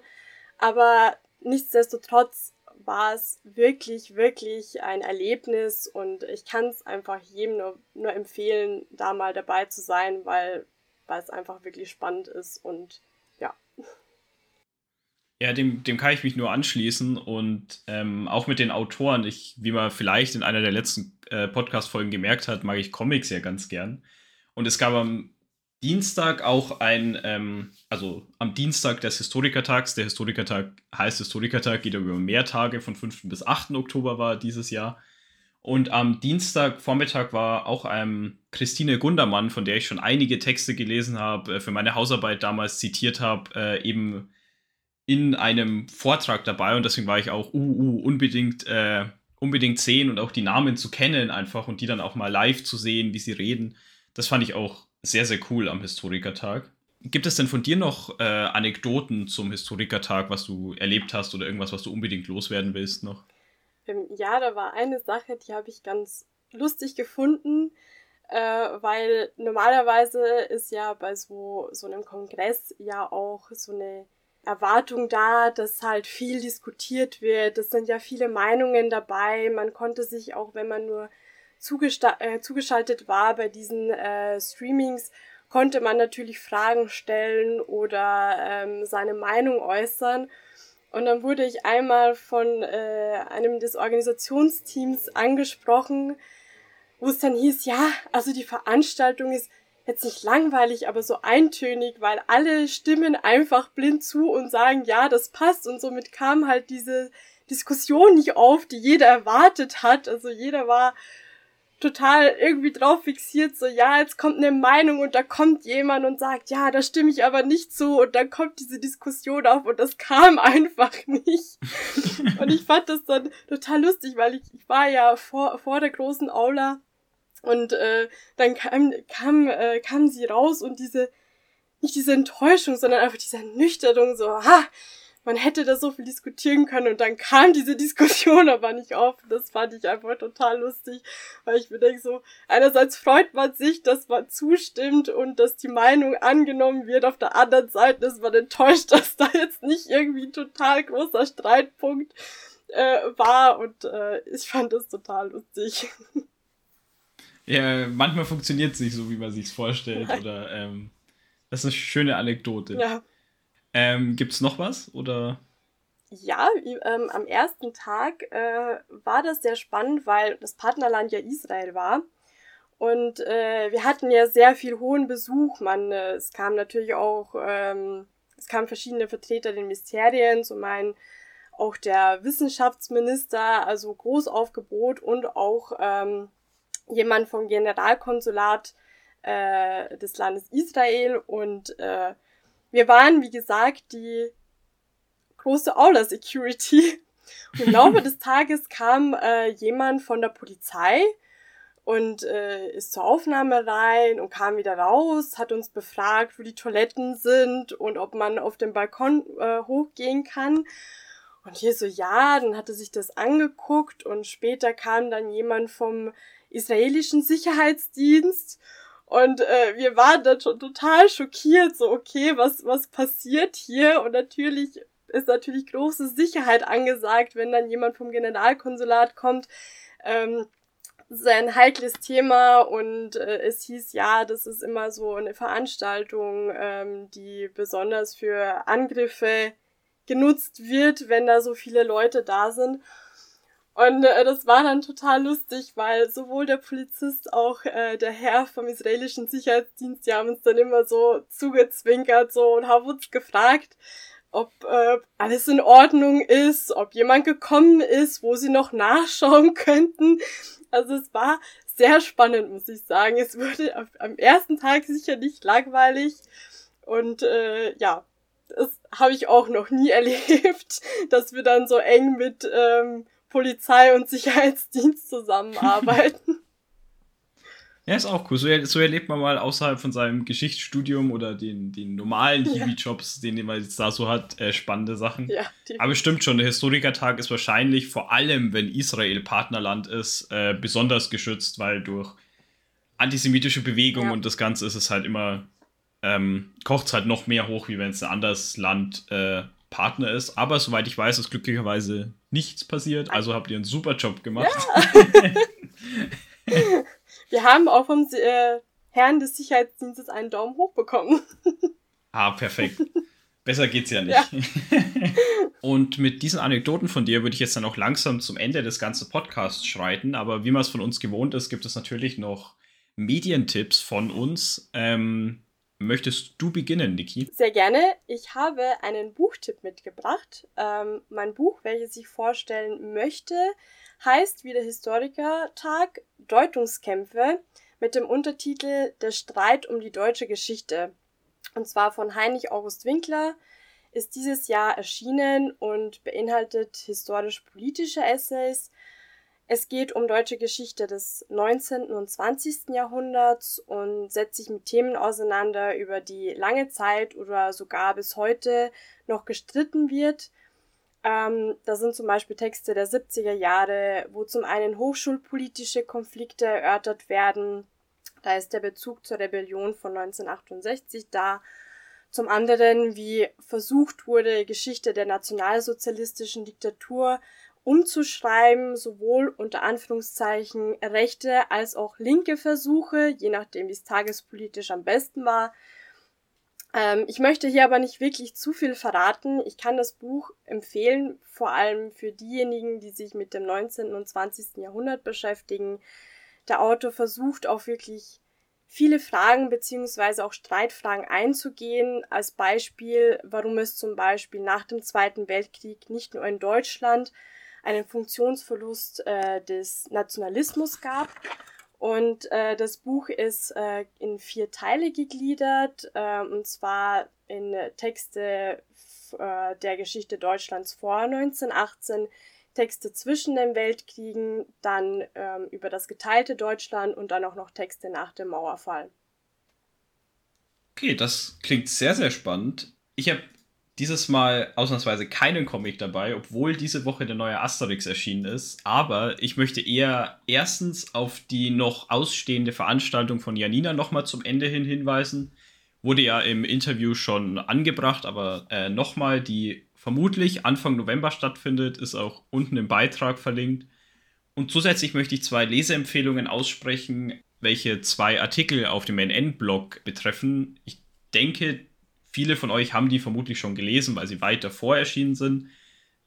aber nichtsdestotrotz war es wirklich, wirklich ein Erlebnis und ich kann es einfach jedem nur, nur empfehlen, da mal dabei zu sein, weil, weil es einfach wirklich spannend ist und ja. Dem, dem kann ich mich nur anschließen und ähm, auch mit den Autoren, ich, wie man vielleicht in einer der letzten äh, Podcast-Folgen gemerkt hat, mag ich Comics ja ganz gern. Und es gab am Dienstag auch ein, ähm, also am Dienstag des Historikertags, der Historikertag heißt Historikertag, geht über mehr Tage, von 5. bis 8. Oktober war dieses Jahr. Und am Dienstagvormittag war auch ähm, Christine Gundermann, von der ich schon einige Texte gelesen habe, äh, für meine Hausarbeit damals zitiert habe, äh, eben in einem Vortrag dabei. Und deswegen war ich auch uh, uh, unbedingt, äh, unbedingt sehen und auch die Namen zu kennen einfach und die dann auch mal live zu sehen, wie sie reden. Das fand ich auch sehr, sehr cool am Historikertag. Gibt es denn von dir noch äh, Anekdoten zum Historikertag, was du erlebt hast oder irgendwas, was du unbedingt loswerden willst noch? Ähm, ja, da war eine Sache, die habe ich ganz lustig gefunden, äh, weil normalerweise ist ja bei so, so einem Kongress ja auch so eine Erwartung da, dass halt viel diskutiert wird. Es sind ja viele Meinungen dabei. Man konnte sich auch, wenn man nur äh, zugeschaltet war bei diesen äh, Streamings, konnte man natürlich Fragen stellen oder ähm, seine Meinung äußern. Und dann wurde ich einmal von äh, einem des Organisationsteams angesprochen, wo es dann hieß, ja, also die Veranstaltung ist jetzt nicht langweilig, aber so eintönig, weil alle stimmen einfach blind zu und sagen, ja, das passt. Und somit kam halt diese Diskussion nicht auf, die jeder erwartet hat. Also jeder war total irgendwie drauf fixiert, so ja, jetzt kommt eine Meinung und da kommt jemand und sagt, ja, da stimme ich aber nicht zu und dann kommt diese Diskussion auf und das kam *laughs* einfach nicht. *laughs* und ich fand das dann total lustig, weil ich, ich war ja vor, vor der großen Aula und äh, dann kam, kam, äh, kam sie raus und diese, nicht diese Enttäuschung, sondern einfach diese Ernüchterung, so, ha, man hätte da so viel diskutieren können und dann kam diese Diskussion *laughs* aber nicht auf. Das fand ich einfach total lustig, weil ich mir denke so, einerseits freut man sich, dass man zustimmt und dass die Meinung angenommen wird. Auf der anderen Seite ist man enttäuscht, *laughs* dass da jetzt nicht irgendwie ein total großer Streitpunkt äh, war und äh, ich fand das total lustig. *laughs* Ja, manchmal funktioniert es nicht so, wie man sich vorstellt. Nein. Oder ähm, das ist eine schöne Anekdote. Ja. Ähm, Gibt es noch was? Oder? Ja, ähm, am ersten Tag äh, war das sehr spannend, weil das Partnerland ja Israel war. Und äh, wir hatten ja sehr viel hohen Besuch. Man, äh, es kam natürlich auch, ähm, es kamen verschiedene Vertreter der Ministerien, zum einen auch der Wissenschaftsminister, also Großaufgebot und auch ähm, jemand vom Generalkonsulat äh, des Landes Israel und äh, wir waren, wie gesagt, die große Aula Security. Und im Laufe *laughs* des Tages kam äh, jemand von der Polizei und äh, ist zur Aufnahme rein und kam wieder raus, hat uns befragt, wo die Toiletten sind und ob man auf dem Balkon äh, hochgehen kann. Und hier so, ja, dann hatte sich das angeguckt und später kam dann jemand vom israelischen Sicherheitsdienst und äh, wir waren dann schon total schockiert, so okay, was, was passiert hier? Und natürlich ist natürlich große Sicherheit angesagt, wenn dann jemand vom Generalkonsulat kommt. Ähm, das ist ein heikles Thema und äh, es hieß ja, das ist immer so eine Veranstaltung, ähm, die besonders für Angriffe genutzt wird, wenn da so viele Leute da sind. Und äh, das war dann total lustig, weil sowohl der Polizist auch äh, der Herr vom israelischen Sicherheitsdienst, die haben uns dann immer so zugezwinkert so und haben uns gefragt, ob äh, alles in Ordnung ist, ob jemand gekommen ist, wo sie noch nachschauen *laughs* könnten. Also es war sehr spannend, muss ich sagen. Es wurde am ersten Tag sicher nicht langweilig. Und äh, ja, das habe ich auch noch nie *laughs* erlebt, dass wir dann so eng mit ähm, Polizei und Sicherheitsdienst zusammenarbeiten. *laughs* Ja, ist auch cool. So, so, erlebt man mal außerhalb von seinem Geschichtsstudium oder den, den normalen Hiwi-Jobs, den man jetzt da so hat, äh, spannende Sachen. Ja, Aber stimmt schon, der Historikertag ist wahrscheinlich vor allem, wenn Israel Partnerland ist, äh, besonders geschützt, weil durch antisemitische Bewegungen ja. und das Ganze ist es halt immer, ähm, kocht es halt noch mehr hoch, wie wenn es ein anderes Land äh, Partner ist. Aber soweit ich weiß, ist glücklicherweise nichts passiert. Also habt ihr einen super Job gemacht. Ja. *laughs* Wir haben auch vom äh, Herrn des Sicherheitsdienstes einen Daumen hoch bekommen. ah, perfekt. Besser geht's ja nicht. Ja. *laughs* Und mit diesen Anekdoten von dir würde ich jetzt dann auch langsam zum Ende des ganzen Podcasts schreiten. Aber wie man es von uns gewohnt ist, gibt es natürlich noch Medientipps von uns. Ähm, möchtest du beginnen, Niki? Sehr gerne. Ich habe einen Buchtipp mitgebracht. Ähm, mein Buch, welches ich vorstellen möchte, heißt wie der Historikertag Deutungskämpfe mit dem Untertitel Der Streit um die deutsche Geschichte. Und zwar von Heinrich August Winkler ist dieses Jahr erschienen und beinhaltet historisch-politische Essays. Es geht um deutsche Geschichte des 19. und 20. Jahrhunderts und setzt sich mit Themen auseinander, über die lange Zeit oder sogar bis heute noch gestritten wird ähm, da sind zum Beispiel Texte der 70er Jahre, wo zum einen hochschulpolitische Konflikte erörtert werden. Da ist der Bezug zur Rebellion von 1968 da. Zum anderen, wie versucht wurde, Geschichte der nationalsozialistischen Diktatur umzuschreiben, sowohl unter Anführungszeichen rechte als auch linke Versuche, je nachdem, wie es tagespolitisch am besten war, ähm, ich möchte hier aber nicht wirklich zu viel verraten. Ich kann das Buch empfehlen, vor allem für diejenigen, die sich mit dem 19. und 20. Jahrhundert beschäftigen. Der Autor versucht auch wirklich viele Fragen beziehungsweise auch Streitfragen einzugehen. Als Beispiel, warum es zum Beispiel nach dem Zweiten Weltkrieg nicht nur in Deutschland einen Funktionsverlust äh, des Nationalismus gab, und äh, das Buch ist äh, in vier Teile gegliedert, äh, und zwar in Texte äh, der Geschichte Deutschlands vor 1918, Texte zwischen den Weltkriegen, dann ähm, über das geteilte Deutschland und dann auch noch Texte nach dem Mauerfall. Okay, das klingt sehr, sehr spannend. Ich habe dieses Mal ausnahmsweise keinen Comic dabei, obwohl diese Woche der neue Asterix erschienen ist. Aber ich möchte eher erstens auf die noch ausstehende Veranstaltung von Janina nochmal zum Ende hin hinweisen. Wurde ja im Interview schon angebracht, aber äh, nochmal, die vermutlich Anfang November stattfindet, ist auch unten im Beitrag verlinkt. Und zusätzlich möchte ich zwei Leseempfehlungen aussprechen, welche zwei Artikel auf dem NN-Blog betreffen. Ich denke, Viele von euch haben die vermutlich schon gelesen, weil sie weit davor erschienen sind.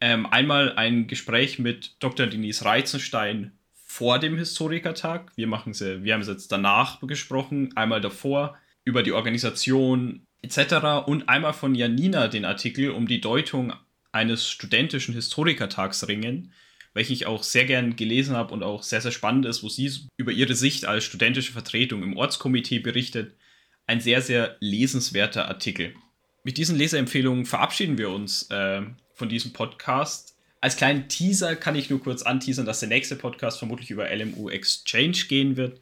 Ähm, einmal ein Gespräch mit Dr. Denise Reizenstein vor dem Historikertag. Wir, machen sie, wir haben es jetzt danach gesprochen, einmal davor über die Organisation etc. Und einmal von Janina den Artikel um die Deutung eines studentischen Historikertags ringen, welchen ich auch sehr gern gelesen habe und auch sehr, sehr spannend ist, wo sie über ihre Sicht als studentische Vertretung im Ortskomitee berichtet ein sehr, sehr lesenswerter Artikel. Mit diesen Leseempfehlungen verabschieden wir uns äh, von diesem Podcast. Als kleinen Teaser kann ich nur kurz anteasern, dass der nächste Podcast vermutlich über LMU Exchange gehen wird.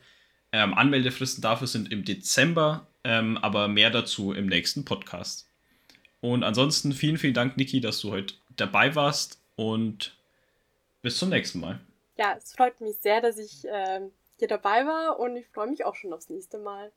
Ähm, Anmeldefristen dafür sind im Dezember, ähm, aber mehr dazu im nächsten Podcast. Und ansonsten vielen, vielen Dank, Niki, dass du heute dabei warst und bis zum nächsten Mal. Ja, es freut mich sehr, dass ich äh, hier dabei war und ich freue mich auch schon aufs nächste Mal.